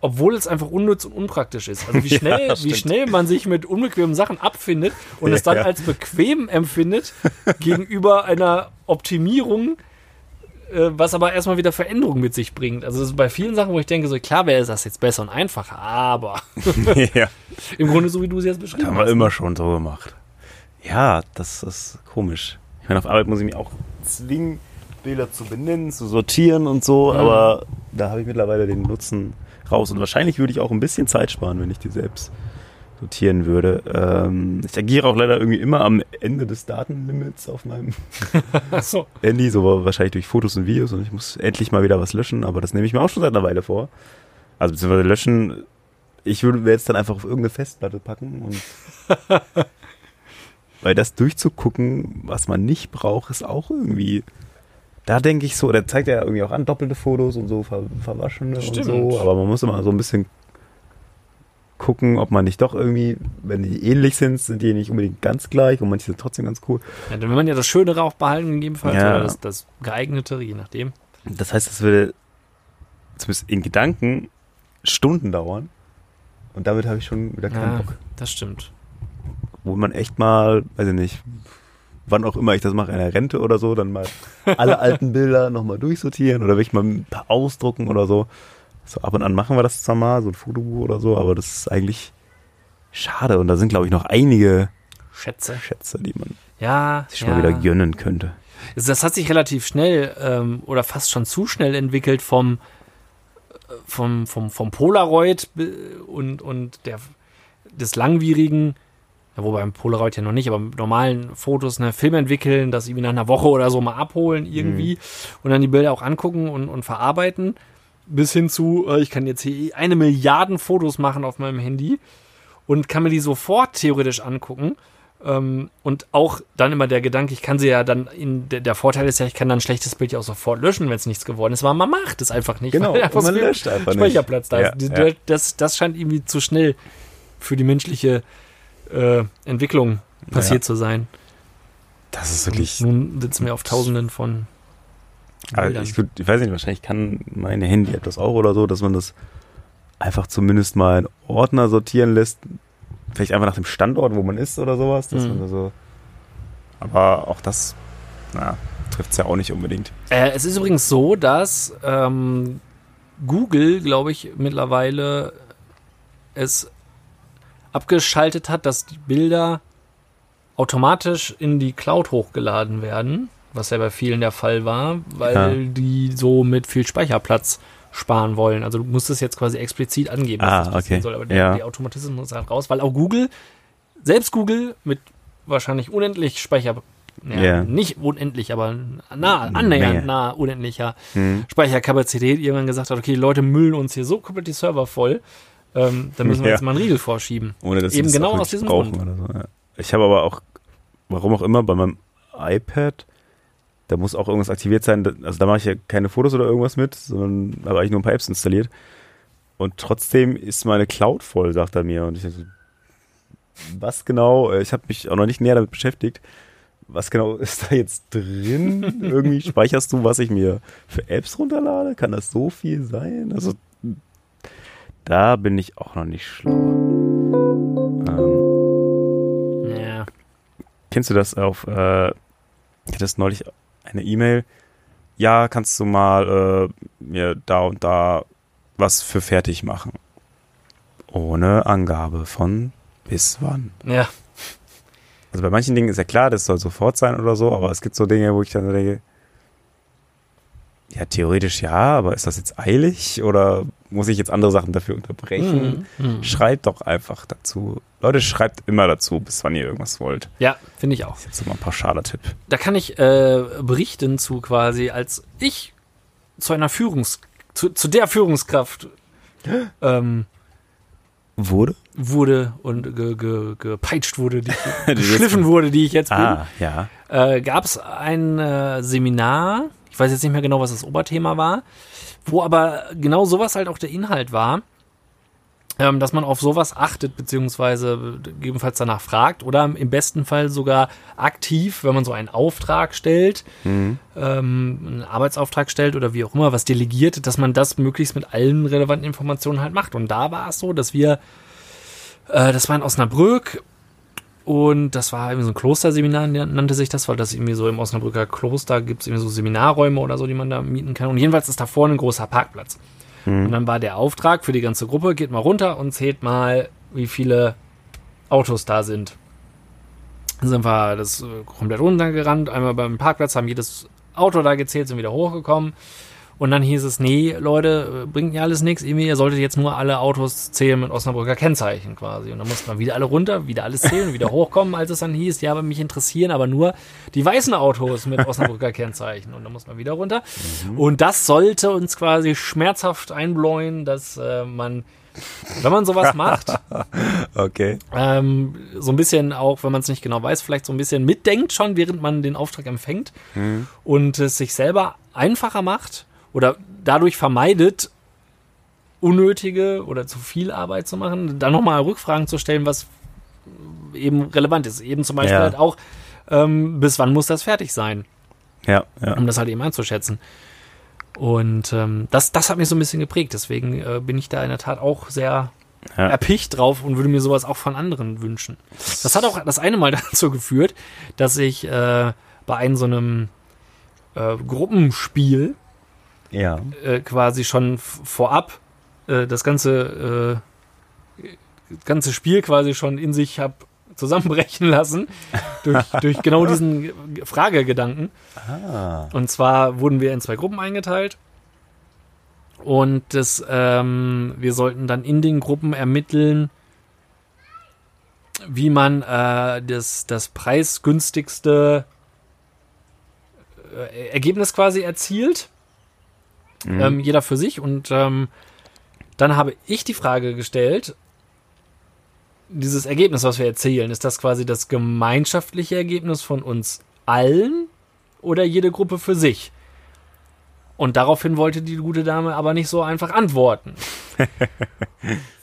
obwohl es einfach unnütz und unpraktisch ist. Also wie Ja, schnell, wie stimmt. schnell man sich mit unbequemen Sachen abfindet und es dann Ja. als bequem empfindet gegenüber einer Optimierung, äh, was aber erstmal wieder Veränderung mit sich bringt. Also das ist bei vielen Sachen, wo ich denke, so klar wäre das jetzt besser und einfacher, aber ja, im Grunde so wie du es jetzt beschrieben haben wir hast. immer schon so gemacht. Ja, das ist komisch. Ich meine, auf Arbeit muss ich mich auch zwingen, Bilder zu benennen, zu sortieren und so, Mhm. aber da habe ich mittlerweile den Nutzen raus. Und wahrscheinlich würde ich auch ein bisschen Zeit sparen, wenn ich die selbst sortieren würde. Ähm, ich agiere auch leider irgendwie immer am Ende des Datenlimits auf meinem so. Handy, so wahrscheinlich durch Fotos und Videos und ich muss endlich mal wieder was löschen, aber das nehme ich mir auch schon seit einer Weile vor. Also beziehungsweise löschen, ich würde mir jetzt dann einfach auf irgendeine Festplatte packen und weil das durchzugucken, was man nicht braucht, ist auch irgendwie. Da denke ich so, der zeigt ja irgendwie auch an, doppelte Fotos und so ver, verwaschene und Stimmt. so, aber man muss immer so ein bisschen gucken, ob man nicht doch irgendwie, wenn die ähnlich sind, sind die nicht unbedingt ganz gleich und manche sind trotzdem ganz cool. Ja, dann will man ja das Schönere auch behalten, gegebenenfalls, Ja. oder das, das geeignete, je nachdem. Das heißt, es würde zumindest in Gedanken Stunden dauern. Und damit habe ich schon wieder keinen Ja, Bock. das stimmt. Wo man echt mal, weiß ich nicht, wann auch immer ich das mache, in der Rente oder so, dann mal alle alten Bilder nochmal durchsortieren oder will ich mal ein paar ausdrucken oder so. So ab und an machen wir das zwar mal, so ein Fotobuch oder so, aber das ist eigentlich schade. Und da sind, glaube ich, noch einige Schätze. Schätze, die man Ja, sich schon ja. mal wieder gönnen könnte. Das das hat sich relativ schnell ähm, oder fast schon zu schnell entwickelt vom, äh, vom, vom, vom Polaroid be- und, und der, des langwierigen, ja, wobei beim Polaroid ja noch nicht, aber mit normalen Fotos, ne, Film entwickeln, das irgendwie nach einer Woche oder so mal abholen irgendwie und dann die Bilder auch angucken und, und verarbeiten, bis hin zu, äh, ich kann jetzt hier eine Milliarden Fotos machen auf meinem Handy und kann mir die sofort theoretisch angucken. Ähm, und auch dann immer der Gedanke, ich kann sie ja dann, in, der, Vorteil ist ja, ich kann dann ein schlechtes Bild ja auch sofort löschen, wenn es nichts geworden ist, aber man macht es einfach nicht. Genau, weil einfach man löscht einfach nicht. Speicherplatz da Ja, ist. Die- ja. Das, das scheint irgendwie zu schnell für die menschliche äh, Entwicklung passiert Ja. zu sein. Das ist wirklich Nun sitzen wir auf Tausenden von Also ich, ich weiß nicht, wahrscheinlich kann meine Handy-App das auch oder so, dass man das einfach zumindest mal in Ordner sortieren lässt. Vielleicht einfach nach dem Standort, wo man ist oder sowas. Dass Mhm. man so aber auch das, na, trifft es ja auch nicht unbedingt. Äh, es ist übrigens so, dass ähm, Google, glaube ich, mittlerweile es abgeschaltet hat, dass die Bilder automatisch in die Cloud hochgeladen werden, was ja bei vielen der Fall war, weil Ja. die so mit viel Speicherplatz sparen wollen. Also du musst es jetzt quasi explizit angeben, Ah, dass das passieren okay. soll, aber der, Ja. der Automatismus ist halt raus, weil auch Google, selbst Google mit wahrscheinlich unendlich Speicher ja, Ja. nicht unendlich, aber nah, annähernd Menge. nah unendlicher Hm. Speicherkapazität irgendwann gesagt hat, okay, die Leute müllen uns hier so komplett die Server voll, ähm, da müssen wir Ja. jetzt mal einen Riegel vorschieben. Ohne dass Eben das genau aus diesem brauchen Grund. Oder so. ja. Ich habe aber auch, warum auch immer, bei meinem iPad, da muss auch irgendwas aktiviert sein. Also da mache ich ja keine Fotos oder irgendwas mit, sondern habe eigentlich nur ein paar Apps installiert. Und trotzdem ist meine Cloud voll, sagt er mir. Und ich so, was genau, ich habe mich auch noch nicht näher damit beschäftigt. Was genau ist da jetzt drin? Irgendwie speicherst du, was ich mir für Apps runterlade? Kann das so viel sein? Also da bin ich auch noch nicht schlau. Ähm, Ja. Kennst du das auf, äh, ich hatte das neulich eine E-Mail, ja, kannst du mal äh, mir da und da was für fertig machen. Ohne Angabe von bis wann. Ja. Also bei manchen Dingen ist ja klar, das soll sofort sein oder so, aber es gibt so Dinge, wo ich dann denke, ja, theoretisch ja, aber ist das jetzt eilig oder muss ich jetzt andere Sachen dafür unterbrechen? Mhm. Schreibt doch einfach dazu. Leute, schreibt immer dazu, bis wann ihr irgendwas wollt. Ja, finde ich auch. Jetzt so mal ein pauschaler Tipp. Da kann ich äh, berichten zu quasi, als ich zu einer Führungs... zu, zu der Führungskraft ähm, Wurde? wurde und ge, ge, gepeitscht wurde, die, geschliffen wurde, die ich jetzt bin. Ah, ja. äh, gab es ein äh, Seminar, ich weiß jetzt nicht mehr genau, was das Oberthema war, wo aber genau sowas halt auch der Inhalt war, ähm, dass man auf sowas achtet, beziehungsweise gegebenenfalls danach fragt oder im besten Fall sogar aktiv, wenn man so einen Auftrag stellt, Mhm. ähm, einen Arbeitsauftrag stellt oder wie auch immer, was delegiert, dass man das möglichst mit allen relevanten Informationen halt macht. Und da war es so, dass wir, äh, das war in Osnabrück und das war irgendwie so ein Klosterseminar, nannte sich das, weil das irgendwie so im Osnabrücker Kloster gibt es irgendwie so Seminarräume oder so, die man da mieten kann. Und jedenfalls ist da vorne ein großer Parkplatz. Und dann war der Auftrag für die ganze Gruppe, geht mal runter und zählt mal, wie viele Autos da sind. Dann sind wir das äh, komplett runtergerannt, einmal beim Parkplatz, haben jedes Auto da gezählt, sind wieder hochgekommen. Und dann hieß es, nee, Leute, äh, bringt ja alles nichts, ihr solltet jetzt nur alle Autos zählen mit Osnabrücker Kennzeichen quasi. Und dann mussten wir wieder alle runter, wieder alles zählen, wieder hochkommen, als es dann hieß, ja, aber mich interessieren aber nur die weißen Autos mit Osnabrücker Kennzeichen. Und dann mussten wir wieder runter. Und das sollte uns quasi schmerzhaft einbläuen, dass äh, man, wenn man sowas macht, Okay. ähm, so ein bisschen auch, wenn man es nicht genau weiß, vielleicht so ein bisschen mitdenkt schon, während man den Auftrag empfängt und es sich selber einfacher macht oder dadurch vermeidet, unnötige oder zu viel Arbeit zu machen, dann nochmal Rückfragen zu stellen, was eben relevant ist. Eben zum Beispiel Ja. halt auch, ähm, bis wann muss das fertig sein? Ja, ja. um das halt eben einzuschätzen. Und ähm, das, das hat mich so ein bisschen geprägt. Deswegen äh, bin ich da in der Tat auch sehr Ja. erpicht drauf und würde mir sowas auch von anderen wünschen. Das hat auch das eine Mal dazu geführt, dass ich äh, bei einem so einem äh, Gruppenspiel Ja. äh, quasi schon vorab äh, das ganze, äh, das ganze Spiel quasi schon in sich habe zusammenbrechen lassen durch, durch genau diesen Fragegedanken. Ah. Und zwar wurden wir in zwei Gruppen eingeteilt. Und das, ähm, wir sollten dann in den Gruppen ermitteln, wie man äh, das, das preisgünstigste äh, Ergebnis quasi erzielt. Ähm, jeder für sich. Und ähm, dann habe ich die Frage gestellt, dieses Ergebnis, was wir erzielen, ist das quasi das gemeinschaftliche Ergebnis von uns allen oder jede Gruppe für sich? Und daraufhin wollte die gute Dame aber nicht so einfach antworten.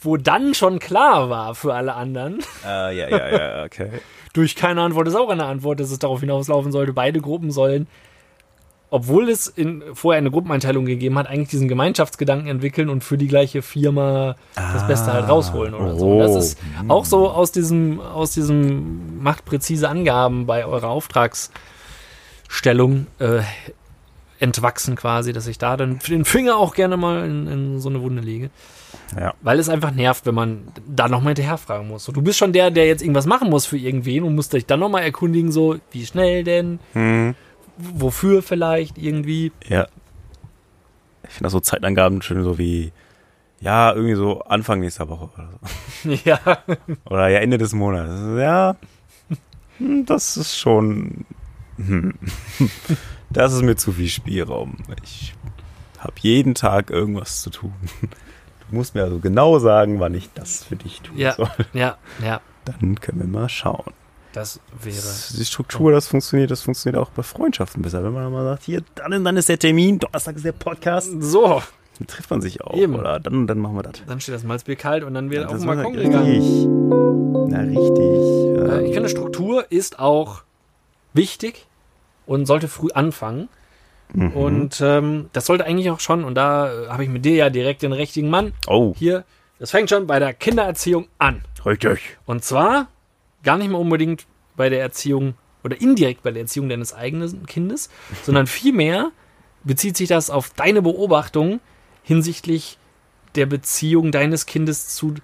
Wo dann schon klar war für alle anderen, Ah, ja, ja, ja, okay. durch keine Antwort ist auch eine Antwort, dass es darauf hinauslaufen sollte, beide Gruppen sollen, obwohl es in, vorher eine Gruppeneinteilung gegeben hat, eigentlich diesen Gemeinschaftsgedanken entwickeln und für die gleiche Firma das Beste halt rausholen oder so. Und das oh. ist auch so aus diesem, aus diesem macht präzise Angaben bei eurer Auftragsstellung äh, entwachsen quasi, dass ich da dann den Finger auch gerne mal in, in so eine Wunde lege. Ja. Weil es einfach nervt, wenn man da nochmal hinterher fragen muss. So, du bist schon der, der jetzt irgendwas machen muss für irgendwen und musst dich dann nochmal erkundigen, so, wie schnell denn, Hm. Wofür vielleicht irgendwie. Ja. Ich finde das so Zeitangaben schön, so wie, ja, irgendwie so Anfang nächster Woche oder so. ja, Oder ja, Ende des Monats. Ja, hm, das ist schon. Hm. Das ist mir zu viel Spielraum. Ich habe jeden Tag irgendwas zu tun. Du musst mir also genau sagen, wann ich das für dich tun ja, soll. ja, ja, Dann können wir mal schauen. Das wäre. Die Struktur, das funktioniert, das funktioniert auch bei Freundschaften besser. Wenn man dann mal sagt, hier, dann dann ist der Termin, Donnerstag ist der Podcast, So, dann trifft man sich auch. Eben. Oder dann dann machen wir das. dann steht das Malzbier kalt und dann wird auf Das dem Balkon richtig. gegangen. Na, richtig. Äh, Ähm, ich finde, Struktur ist auch wichtig und sollte früh anfangen. mhm. Und ähm, das sollte eigentlich auch schon, und da äh, habe ich mit dir ja direkt den richtigen Mann. oh, Hier, das fängt schon bei der Kindererziehung an. richtig. Und zwar gar nicht mal unbedingt bei der Erziehung oder indirekt bei der Erziehung deines eigenen Kindes, sondern vielmehr bezieht sich das auf deine Beobachtung hinsichtlich der Beziehung deines Kindes zu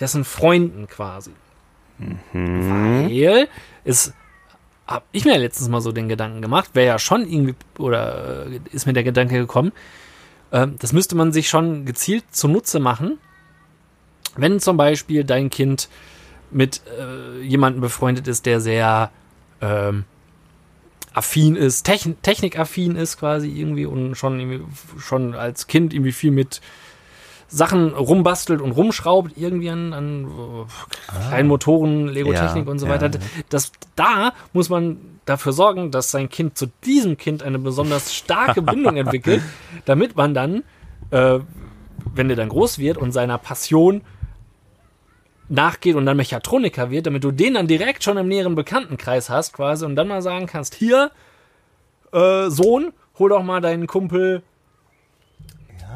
dessen Freunden quasi. Weil es habe ich mir letztens mal so den Gedanken gemacht, wäre ja schon irgendwie, oder äh, ist mir der Gedanke gekommen, äh, das müsste man sich schon gezielt zunutze machen, wenn zum Beispiel dein Kind mit äh, jemandem befreundet ist, der sehr ähm, affin ist, Techn technikaffin ist quasi irgendwie und schon, irgendwie, schon als Kind irgendwie viel mit Sachen rumbastelt und rumschraubt irgendwie an, an äh, kleinen Motoren, Lego-Technik Ja, und so ja. weiter. Das, da muss man dafür sorgen, dass sein Kind zu diesem Kind eine besonders starke Bindung entwickelt, damit man dann, äh, wenn der dann groß wird und seiner Passion nachgeht und dann Mechatroniker wird, damit du den dann direkt schon im näheren Bekanntenkreis hast quasi und dann mal sagen kannst, hier, äh, Sohn, hol doch mal deinen Kumpel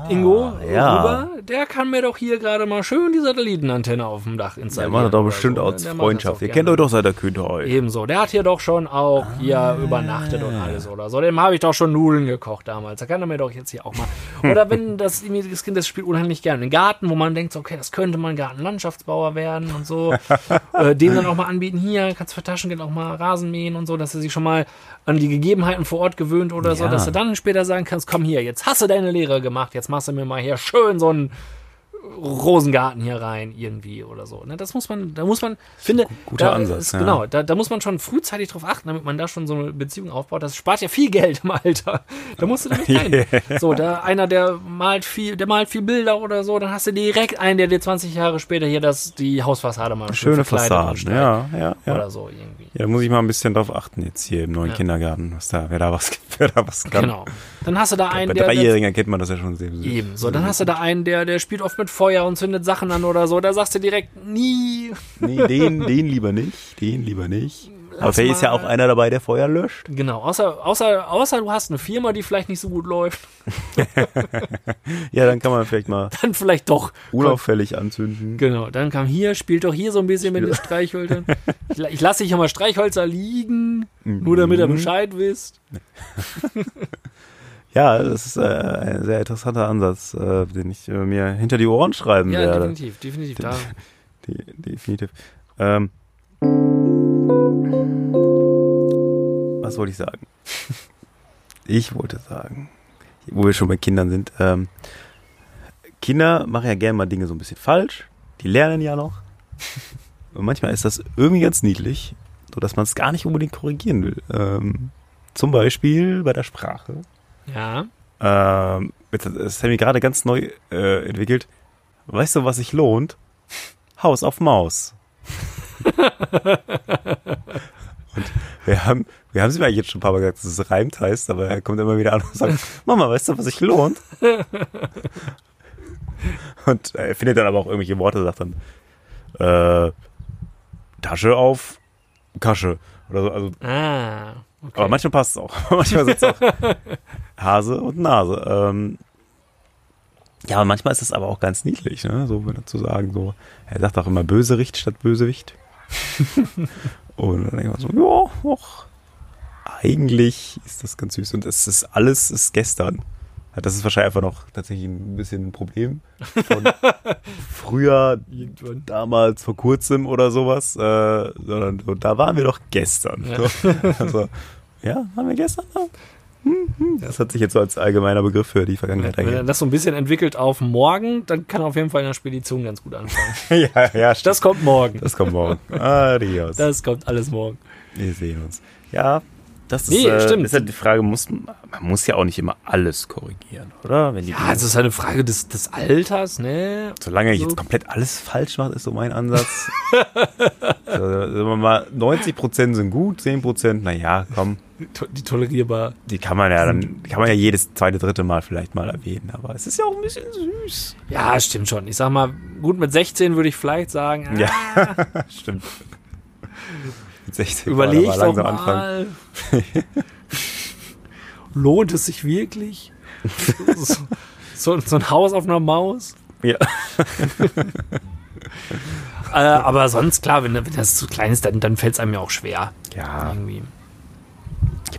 Ingo ja. rüber, der kann mir doch hier gerade mal schön die Satellitenantenne auf dem Dach Der installieren. macht das doch oder bestimmt so, ne? aus Der macht Freundschaft. Ihr kennt euch doch seit der Kindheit. Ebenso, der hat hier doch schon auch hier Ah. übernachtet und alles oder so. Dem habe ich doch schon Nudeln gekocht damals. Da kann er mir doch jetzt hier auch mal. Oder wenn das, das Kind, das spielt unheimlich gerne im Garten, wo man denkt, so, okay, das könnte mal ein Gartenlandschaftsbauer werden und so. äh, dem dann auch mal anbieten, hier, kannst für Taschengeld auch mal Rasen mähen und so, dass er sich schon mal an die Gegebenheiten vor Ort gewöhnt oder so, Ja. dass du dann später sagen kannst, komm hier, jetzt hast du deine Lehre gemacht, jetzt machst du mir mal hier schön so einen Rosengarten hier rein irgendwie oder so. Ne? Das muss man, da muss man, finde, guter da Ansatz, ist, ja. Genau, da, da muss man schon frühzeitig drauf achten, damit man da schon so eine Beziehung aufbaut. Das spart ja viel Geld im Alter. Da musst du nämlich rein. So, da einer, der malt viel, der malt viel Bilder oder so, dann hast du direkt einen, der dir 20 Jahre später hier das, die Hausfassade mal schön Schöne streicht. Ja, ja, ja. Oder so irgendwie. Ja, da muss ich mal ein bisschen drauf achten jetzt hier im neuen Ja. Kindergarten, was da, wer da was, wer da was kann. Genau. Dann hast du da einen, Bei der, der Dreijährigen erkennt man das ja schon sehr süß. Eben, so, dann hast du da einen, der, der spielt oft mit Feuer und zündet Sachen an oder so. Da sagst du direkt, nie. Nee, den, den lieber nicht, den lieber nicht. Aber vielleicht ist ja auch einer dabei, der Feuer löscht. Genau, außer, außer, außer du hast eine Firma, die vielleicht nicht so gut läuft, Ja, dann kann man vielleicht mal dann vielleicht doch. unauffällig anzünden. Genau, dann kam hier, spielt doch hier so ein bisschen mit den Streichhölzern. Ich, ich lasse hier mal Streichhölzer liegen, nur damit ihr Mhm. Bescheid wisst. Ja, das ist äh, ein sehr interessanter Ansatz, äh, den ich äh, mir hinter die Ohren schreiben Ja, werde. definitiv, definitiv. Da. Die, definitiv. Ähm, was wollte ich sagen? Ich wollte sagen, wo wir schon bei Kindern sind, ähm, Kinder machen ja gerne mal Dinge so ein bisschen falsch. Die lernen ja noch. Und manchmal ist das irgendwie ganz niedlich, so dass man es gar nicht unbedingt korrigieren will. Ähm, zum Beispiel bei der Sprache. Ja. Ähm, jetzt- das haben wir gerade ganz neu äh, entwickelt. Weißt du, was sich lohnt? Haus auf Maus. und wir haben, wir haben es mir eigentlich jetzt schon ein paar Mal gesagt, dass es reimt heißt, aber er kommt immer wieder an und sagt, Mama, weißt du, was sich lohnt? und er findet dann aber auch irgendwelche Worte, sagt dann, äh, Tasche auf Kasche. Oder so, also Ah. Okay. aber manchmal passt es auch. manchmal sind es auch Hase und Nase. Ähm, ja, manchmal ist es aber auch ganz niedlich, ne? So, wenn er zu sagen, so, er sagt auch immer Bösericht statt Bösewicht. und dann denke ich so, ja, och, eigentlich ist das ganz süß. Und es ist alles ist gestern. Ja, Das ist wahrscheinlich einfach noch tatsächlich ein bisschen ein Problem von früher, Irgendwann. damals, vor kurzem oder sowas, äh, sondern so, da waren wir doch gestern. Ja. So, also, ja, waren wir gestern da? Hm, hm. Das hat sich jetzt so als allgemeiner Begriff für die Vergangenheit Wenn er das so ein bisschen entwickelt auf morgen, dann kann er auf jeden Fall in der Spedition ganz gut anfangen. ja, ja, stimmt. Das kommt morgen. Das kommt morgen. Adios. Das kommt alles morgen. Wir sehen uns. Ja, das ist, Nee, äh, stimmt. ist ja die Frage, muss, man muss ja auch nicht immer alles korrigieren, oder? Wenn die Ja, es ist halt eine Frage des, des Alters, ne? Solange ich So. jetzt komplett alles falsch mache, ist so mein Ansatz. so, sagen wir mal, 90% sind gut, 10%, naja, komm, Die tolerierbar. die kann man ja dann, kann man ja jedes zweite, dritte Mal vielleicht mal erwähnen, aber es ist ja auch ein bisschen süß. Ja, stimmt schon. Ich sag mal, gut mit 16 würde ich vielleicht sagen, ah, Ja, stimmt. Mit 16 überleg man doch mal. Lohnt es sich wirklich? so, so, ein Haus auf einer Maus? Ja. Äh, aber sonst, klar, wenn, wenn das zu klein ist, dann, dann fällt es einem ja auch schwer. Ja, Irgendwie.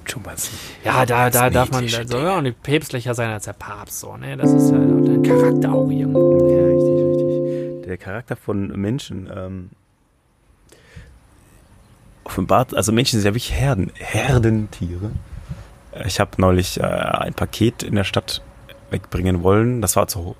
Schumpansen. Ja, da, da darf man, da soll ja auch nicht päpstlicher sein als der Papst, so, ne? Das ist ja dein Charakter auch irgendwo. Ja, richtig, richtig. Der Charakter von Menschen ähm, offenbart, also Menschen sind ja wirklich Herden, Herdentiere. Ich habe neulich äh, ein Paket in der Stadt wegbringen wollen. Das war zu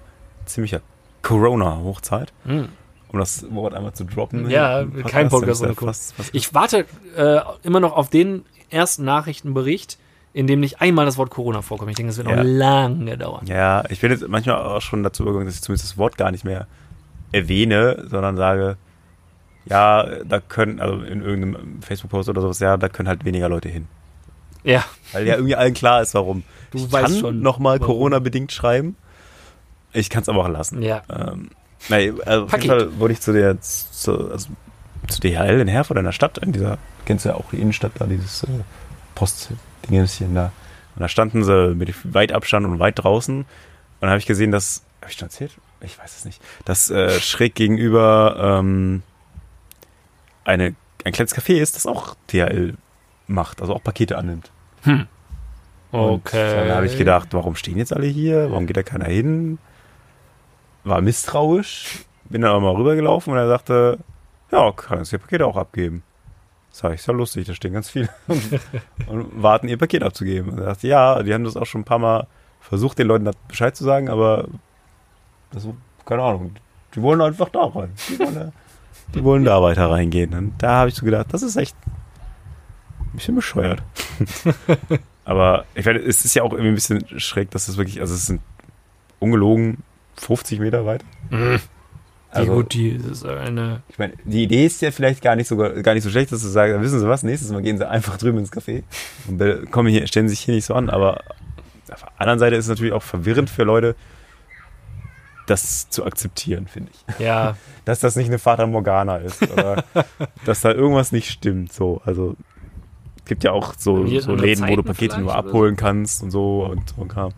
ziemlicher Corona-Hochzeit, Hm. um das Wort einmal zu droppen. Ja, Im kein Podcast ohne fast- fast- Ich warte äh, immer noch auf den ersten Nachrichtenbericht, in dem nicht einmal das Wort Corona vorkommt. Ich denke, das wird Ja. noch lange dauern. Ja, ich bin jetzt manchmal auch schon dazu übergegangen, dass ich zumindest das Wort gar nicht mehr erwähne, sondern sage, ja, da können, also in irgendeinem Facebook-Post oder sowas, ja, da können halt weniger Leute hin. Ja, Weil ja irgendwie allen klar ist, warum. Du ich weißt kann schon, nochmal. Corona-bedingt schreiben. Ich kann es aber auch lassen. ja. Ähm, nein, also auf jeden Fall wurde ich zu der zu, also, zu DHL in Herford in der Stadt, in dieser, kennst du ja auch die Innenstadt da, dieses äh, Postdingelchen da. Und da standen sie mit weit Abstand und weit draußen. Und dann habe ich gesehen, dass, habe ich schon erzählt? Ich weiß es nicht. Dass äh, schräg gegenüber ähm, eine, ein kleines Café ist, das auch DHL macht, also auch Pakete annimmt. Und Okay. Dann habe ich gedacht, warum stehen jetzt alle hier? Warum geht da keiner hin? War misstrauisch. Bin dann auch mal rübergelaufen und er sagte, ja, kannst ihr Pakete auch abgeben. Sag ich, ist ja lustig, da stehen ganz viele und, und warten, ihr Paket abzugeben. Und er sagte, ja, die haben das auch schon ein paar Mal versucht, den Leuten da Bescheid zu sagen, aber das, keine Ahnung, die wollen einfach da rein. Die wollen die wollen da weiter reingehen. Und da habe ich so gedacht, das ist echt ein bisschen bescheuert. Aber ich meine, es ist ja auch irgendwie ein bisschen schräg, dass es wirklich, also es sind ungelogen 50 Meter weit. Mhm. Also, die, gut, die ist eine. ich meine, die Idee ist ja vielleicht gar nicht so, gar nicht so schlecht, dass du sagst, wissen Sie was, nächstes Mal gehen Sie einfach drüben ins Café und kommen hier, stellen sich hier nicht so an. Aber auf der anderen Seite ist es natürlich auch verwirrend für Leute, das zu akzeptieren, finde ich. Ja, Dass das nicht eine Fata Morgana ist oder dass da irgendwas nicht stimmt. So, also es gibt ja auch so, so Läden, wo du Zeiten Pakete nur abholen kannst und so und so Kram.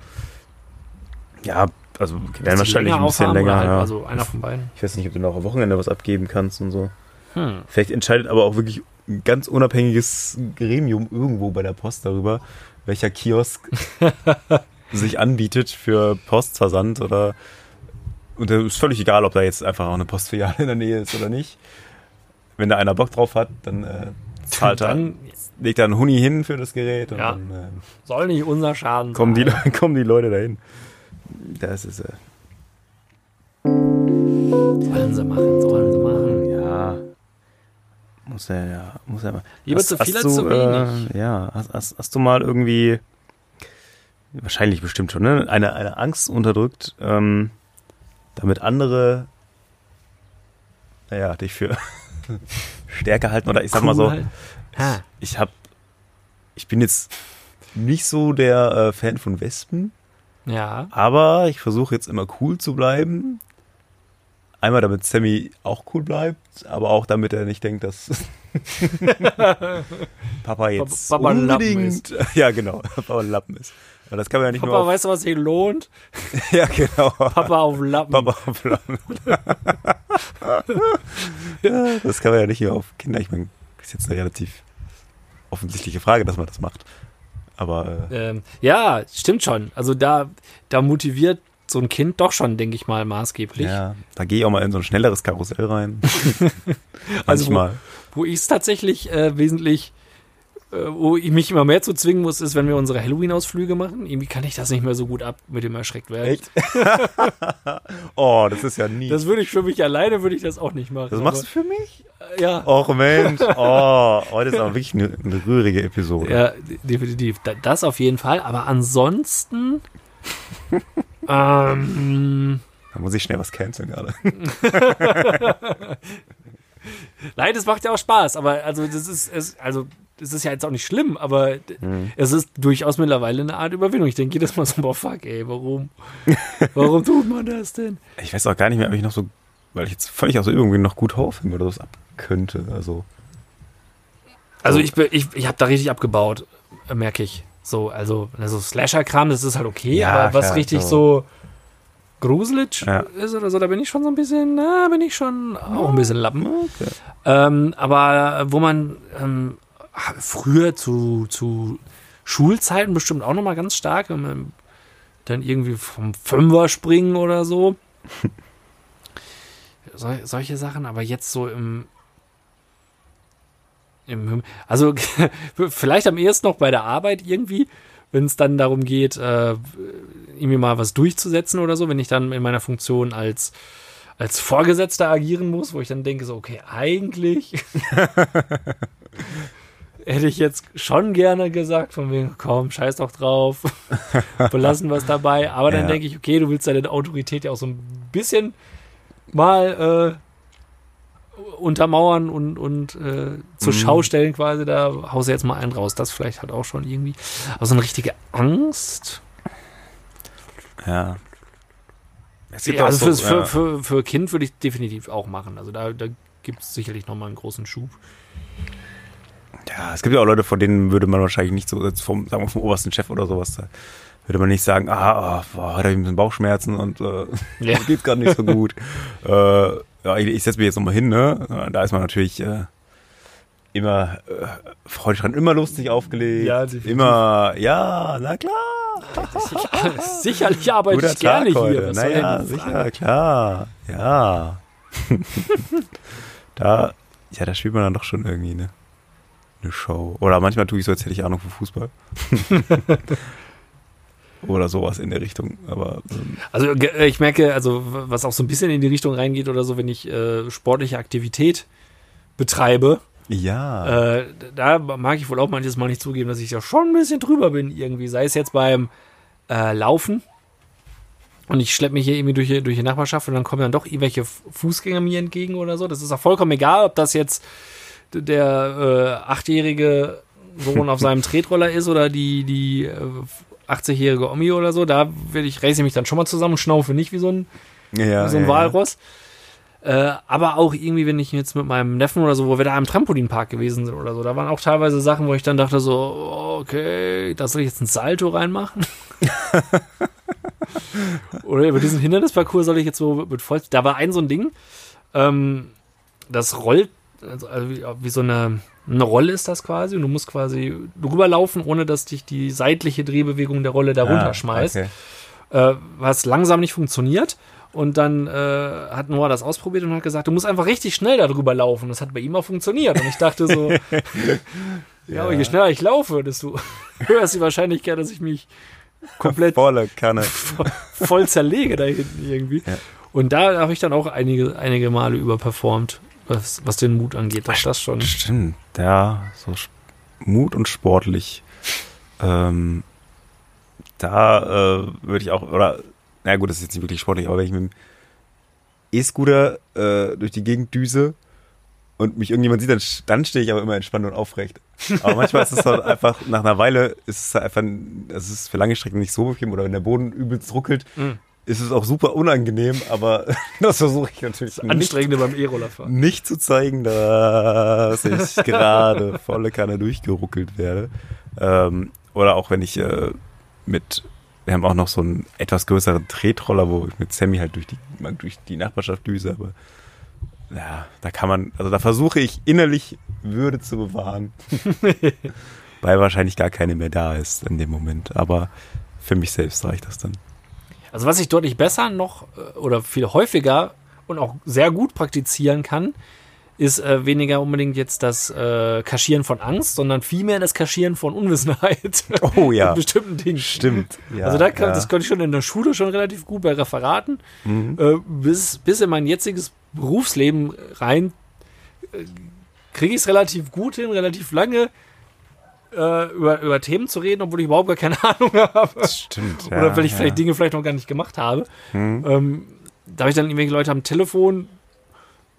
Ja, also werden wahrscheinlich ein bisschen länger. Halt, ja. Also einer von beiden. Ich weiß nicht, ob du noch am Wochenende was abgeben kannst und so. Hm. Vielleicht entscheidet aber auch wirklich ein ganz unabhängiges Gremium irgendwo bei der Post darüber, welcher Kiosk sich anbietet für Postversand oder und es ist völlig egal, ob da jetzt einfach auch eine Postfiliale in der Nähe ist oder nicht. Wenn da einer Bock drauf hat, dann äh, zahlt er, legt er einen Huni hin für das Gerät und Ja. dann äh, soll nicht unser Schaden kommen, die, sein. kommen die Leute dahin. Das ist äh, Sollen sie machen, sollen sie machen. Ja. Muss er ja, muss er mal. Lieber zu viel als zu wenig. Äh, ja, hast, hast, hast du mal irgendwie, wahrscheinlich bestimmt schon, ne? Eine, eine Angst unterdrückt, ähm, damit andere, naja, dich für stärker halten oder ich sag mal so, Cool. Ha. ich hab, ich bin jetzt nicht so der äh, Fan von Wespen, Ja. aber ich versuche jetzt immer cool zu bleiben. Einmal damit Sammy auch cool bleibt, aber auch damit er nicht denkt, dass Papa jetzt Papa Lappen unbedingt, ja genau, Papa ein Lappen ist. Aber das kann man ja nicht Papa, auf, weißt du, was sich lohnt? ja genau, Papa auf Lappen. Papa auf Lappen. ja, das kann man ja nicht nur auf Kinder. Ich meine, das ist jetzt eine relativ offensichtliche Frage, dass man das macht. Aber äh, Ähm, ja, stimmt schon. Also da, da motiviert so ein Kind doch schon, denke ich mal, maßgeblich. ja, da gehe ich auch mal in so ein schnelleres Karussell rein. Also wo- Manchmal. Wo ich es tatsächlich äh, wesentlich, wo ich mich immer mehr zu zwingen muss, ist, wenn wir unsere Halloween-Ausflüge machen. Irgendwie kann ich das nicht mehr so gut ab mit dem erschreckt werden. Echt? oh, das ist ja nie. Das würde ich für mich alleine, würde ich das auch nicht machen. Das machst du für mich? Äh, ja. Och Mensch, oh, heute ist aber wirklich eine, eine rührige Episode. Ja, definitiv. Da- Das auf jeden Fall. Aber ansonsten. ähm, Da muss ich schnell was canceln gerade. Nein, das macht ja auch Spaß. Aber also das ist es, also das ist ja jetzt auch nicht schlimm, aber es ist durchaus mittlerweile eine Art Überwindung. Ich denke jedes Mal so, boah, fuck, ey, warum? Warum tut man das denn? Ich weiß auch gar nicht mehr, ob ich noch so, weil ich jetzt völlig aus der Übung bin, noch gut Horrorfilme oder so ab könnte. Also, Also ich, bin- ich, ich habe da richtig abgebaut, äh, merke ich. So, also, also Slasher-Kram, das ist halt okay, Ja, aber was klar, richtig so. so gruselig Ja. ist oder so, da bin ich schon so ein bisschen, na, bin ich schon auch ein bisschen Lappen. okay. Ähm, aber wo man ähm, früher zu, zu Schulzeiten bestimmt auch nochmal ganz stark, wenn man dann irgendwie vom Fünfer springen oder so. Sol solche Sachen, aber jetzt so im, im also vielleicht am ehesten noch bei der Arbeit irgendwie, wenn es dann darum geht, äh, irgendwie mal was durchzusetzen oder so, wenn ich dann in meiner Funktion als als Vorgesetzter agieren muss, wo ich dann denke so, okay, eigentlich hätte ich jetzt schon gerne gesagt, von wegen, komm, scheiß doch drauf, belassen es dabei. Aber dann Ja. denke ich, okay, du willst deine Autorität ja auch so ein bisschen mal äh, untermauern und, und äh, zur Mhm. Schau stellen quasi, da haust du jetzt mal einen raus. Das vielleicht halt auch schon irgendwie. Aber so eine richtige Angst. Ja. Also so, für, ja. für, für Kind würde ich definitiv auch machen. Also da, da gibt es sicherlich nochmal einen großen Schub. Ja, es gibt ja auch Leute, vor denen würde man wahrscheinlich nicht so, vom, sagen wir vom obersten Chef oder sowas, da würde man nicht sagen, ah, oh, boah, heute habe ich ein bisschen Bauchschmerzen und äh, Ja. mir geht's gerade nicht so gut. äh, ja, ich, ich setze mich jetzt nochmal hin, ne? Da ist man natürlich äh, immer äh, freudig dran, immer lustig aufgelegt. Ja, definitiv. Immer, ja, na klar. Sicherlich arbeite Guter ich gerne hier. heute. Was soll Naja, sicher, klar. Ja. da, ja, da spielt man dann doch schon irgendwie eine, eine Show. Oder manchmal tue ich so, als hätte ich Ahnung von Fußball. oder sowas in der Richtung. Aber ähm, Also ge- ich merke, also was auch so ein bisschen in die Richtung reingeht oder so, wenn ich äh, sportliche Aktivität betreibe, ja. äh, da mag ich wohl auch manches Mal nicht zugeben, dass ich da schon ein bisschen drüber bin irgendwie. Sei es jetzt beim äh, Laufen und ich schleppe mich hier irgendwie durch, die- durch die Nachbarschaft und dann kommen dann doch irgendwelche Fußgänger mir entgegen oder so. Das ist auch vollkommen egal, ob das jetzt der äh, achtjährige Sohn auf seinem Tretroller ist oder die, die äh, 80-jährige Omi oder so. Da will ich, race ich mich dann schon mal zusammen und schnaufe nicht wie so ein ja, so ein ja, Walross. Äh, aber auch irgendwie, wenn ich jetzt mit meinem Neffen oder so, wo wir da im Trampolinpark gewesen sind oder so, da waren auch teilweise Sachen, wo ich dann dachte so, okay, da soll ich jetzt ein Salto reinmachen? oder über diesen Hindernisparcours soll ich jetzt so mit voll... Da war ein so ein Ding, ähm, das rollt, also, also wie, wie so eine, eine Rolle ist das quasi und du musst quasi drüber laufen, ohne dass dich die seitliche Drehbewegung der Rolle da ja. runterschmeißt Ah, okay. äh, was langsam nicht funktioniert. Und dann äh, hat Noah das ausprobiert und hat gesagt, du musst einfach richtig schnell darüber laufen. Das hat bei ihm auch funktioniert. Und ich dachte so, ja, aber je schneller ich laufe, desto höher ist die Wahrscheinlichkeit, dass ich mich komplett Volle Kanne. voll zerlege da hinten irgendwie. Ja. Und da habe ich dann auch einige, einige Male überperformt, was, was den Mut angeht. Das, das schon. Stimmt, ja, so Mut und sportlich. Ähm, da äh, würde ich auch, oder, na gut, das ist jetzt nicht wirklich sportlich, aber wenn ich mit dem E-Scooter äh, durch die Gegend düse und mich irgendjemand sieht, dann, dann stehe ich aber immer entspannt und aufrecht. Aber manchmal ist es halt einfach, nach einer Weile ist es halt einfach, es ist für lange Strecken nicht so bequem oder wenn der Boden übelst ruckelt, Mhm. ist es auch super unangenehm, aber das versuche ich natürlich nicht Anstrengende beim E-Rollerfahren. nicht zu zeigen, dass ich gerade volle Kanne durchgeruckelt werde. Ähm, oder auch wenn ich äh, mit, wir haben auch noch so einen etwas größeren Tretroller, wo ich mit Sammy halt durch die, durch die Nachbarschaft düse, aber ja, da kann man, also da versuche ich innerlich Würde zu bewahren, weil wahrscheinlich gar keine mehr da ist in dem Moment. Aber für mich selbst reicht das dann. Also was ich deutlich besser noch äh, oder viel häufiger und auch sehr gut praktizieren kann, ist äh, weniger unbedingt jetzt das äh, Kaschieren von Angst, sondern vielmehr das Kaschieren von Unwissenheit. Oh ja. in bestimmten Dingen. Stimmt. Ja, also da kann, ja. das konnte ich schon in der Schule schon relativ gut bei Referaten. Mhm. Äh, bis, bis in mein jetziges Berufsleben rein äh, kriege ich es relativ gut hin, relativ lange äh, über, über Themen zu reden, obwohl ich überhaupt gar keine Ahnung habe. Stimmt. Oder ja, weil ich vielleicht Dinge vielleicht noch gar nicht gemacht habe. Mhm. Ähm, da habe ich dann irgendwelche Leute am Telefon,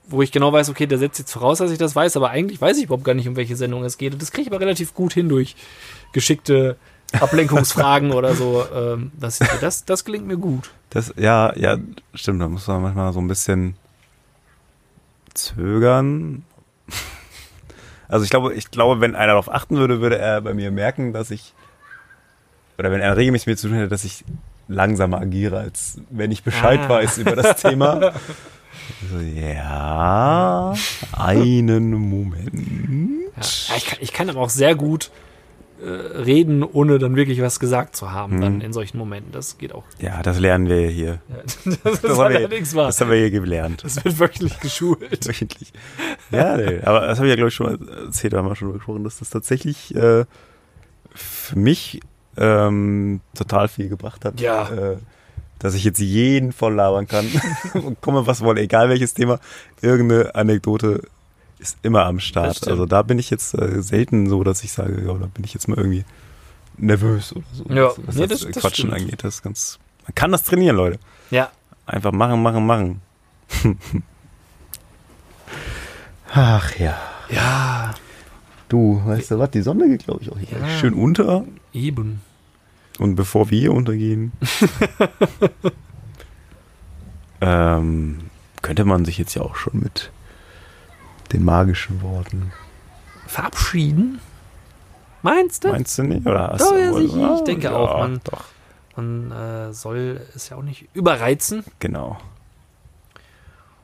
wo ich genau weiß, okay, der setzt jetzt voraus, dass ich das weiß, aber eigentlich weiß ich überhaupt gar nicht, um welche Sendung es geht. Und das kriege ich aber relativ gut hin durch geschickte Ablenkungsfragen oder so. Ähm, das, das, das gelingt mir gut. Das, ja, ja, stimmt. Da muss man manchmal so ein bisschen zögern. Also ich glaube, ich glaube, wenn einer darauf achten würde, würde er bei mir merken, dass ich, oder wenn er regelmäßig mit mir zu tun hätte, dass ich langsamer agiere, als wenn ich Bescheid Ah. weiß über das Thema. So, ja, einen Moment. Ja, ich, kann, ich kann aber auch sehr gut äh, reden, ohne dann wirklich was gesagt zu haben, Mhm. dann in solchen Momenten. Das geht auch. Ja, das lernen wir hier. Ja, das Das haben, wir, das haben wir hier gelernt. Das wird wirklich geschult. Wöchentlich. Ja, nee, aber das habe ich ja, glaube ich, schon mal erzählt, haben wir schon gesprochen, dass das tatsächlich äh, für mich ähm, total viel gebracht hat. Ja. Äh, dass ich jetzt jeden voll labern kann und komme, was wolle, egal welches Thema, irgendeine Anekdote ist immer am Start. Also da bin ich jetzt äh, selten so, dass ich sage, ja, da bin ich jetzt mal irgendwie nervös oder so. Ja, was nee, das, das- das Quatschen stimmt. angeht. Das ist ganz, man kann das trainieren, Leute. Ja. Einfach machen, machen, machen. Ach ja. Ja, Du, weißt du was, die Sonne geht, glaube ich, auch hier Ja. schön unter. eben. Und bevor wir hier untergehen, ähm, könnte man sich jetzt ja auch schon mit den magischen Worten. Verabschieden? Meinst du? Meinst du nicht? Oder hast Doch, du ja, wohl- sicher. Ich denke ja, auch, man- Doch, Man äh, soll es ja auch nicht überreizen. genau.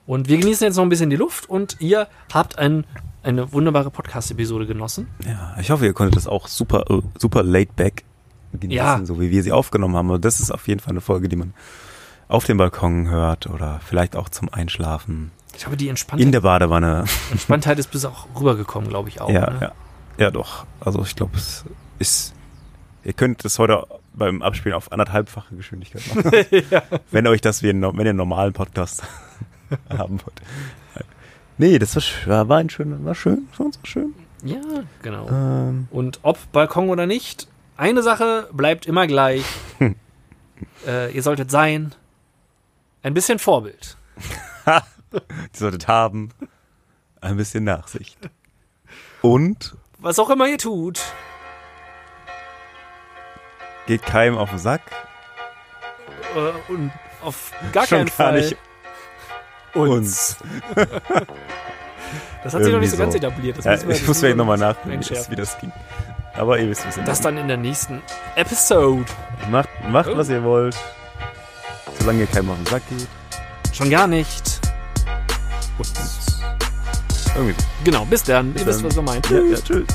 Und wir genießen jetzt noch ein bisschen die Luft und ihr habt ein, eine wunderbare Podcast-Episode genossen. Ja, ich hoffe, ihr konntet das auch super, äh, super laid back genießen, Ja. so wie wir sie aufgenommen haben. Und das ist auf jeden Fall eine Folge, die man auf dem Balkon hört oder vielleicht auch zum Einschlafen. Ich glaube, die In Entspanntheit, der Badewanne. Entspanntheit ist bis auch rübergekommen, glaube ich auch. ja, ne? ja. Ja, doch. Also ich glaube, es ist. Ihr könnt das heute beim Abspielen auf anderthalbfache Geschwindigkeit machen. ja. wenn euch das wie ein, wenn ihr einen normalen Podcast haben wollt. Nee, das war, war ein schöner, war schön, war schön. ja, genau. Ähm, Und ob Balkon oder nicht, eine Sache bleibt immer gleich. Äh, ihr solltet sein ein bisschen Vorbild. ihr solltet haben ein bisschen Nachsicht. Und Was auch immer ihr tut. geht keinem auf den Sack. Äh, und auf gar Schon keinen gar Fall nicht uns. Das hat sich noch nicht so, ganz etabliert. Das Ja, ich muss vielleicht nochmal einschärfen. wie das ging. Aber ihr wisst, wie es Das dann in der nächsten Episode. Macht, macht Oh. was ihr wollt. Solange ihr keinem auf den Sack geht. Schon gar nicht. Uns. Irgendwie. Genau, bis dann. Bis ihr wisst, dann. was wir meinen. Ja, ja, tschüss.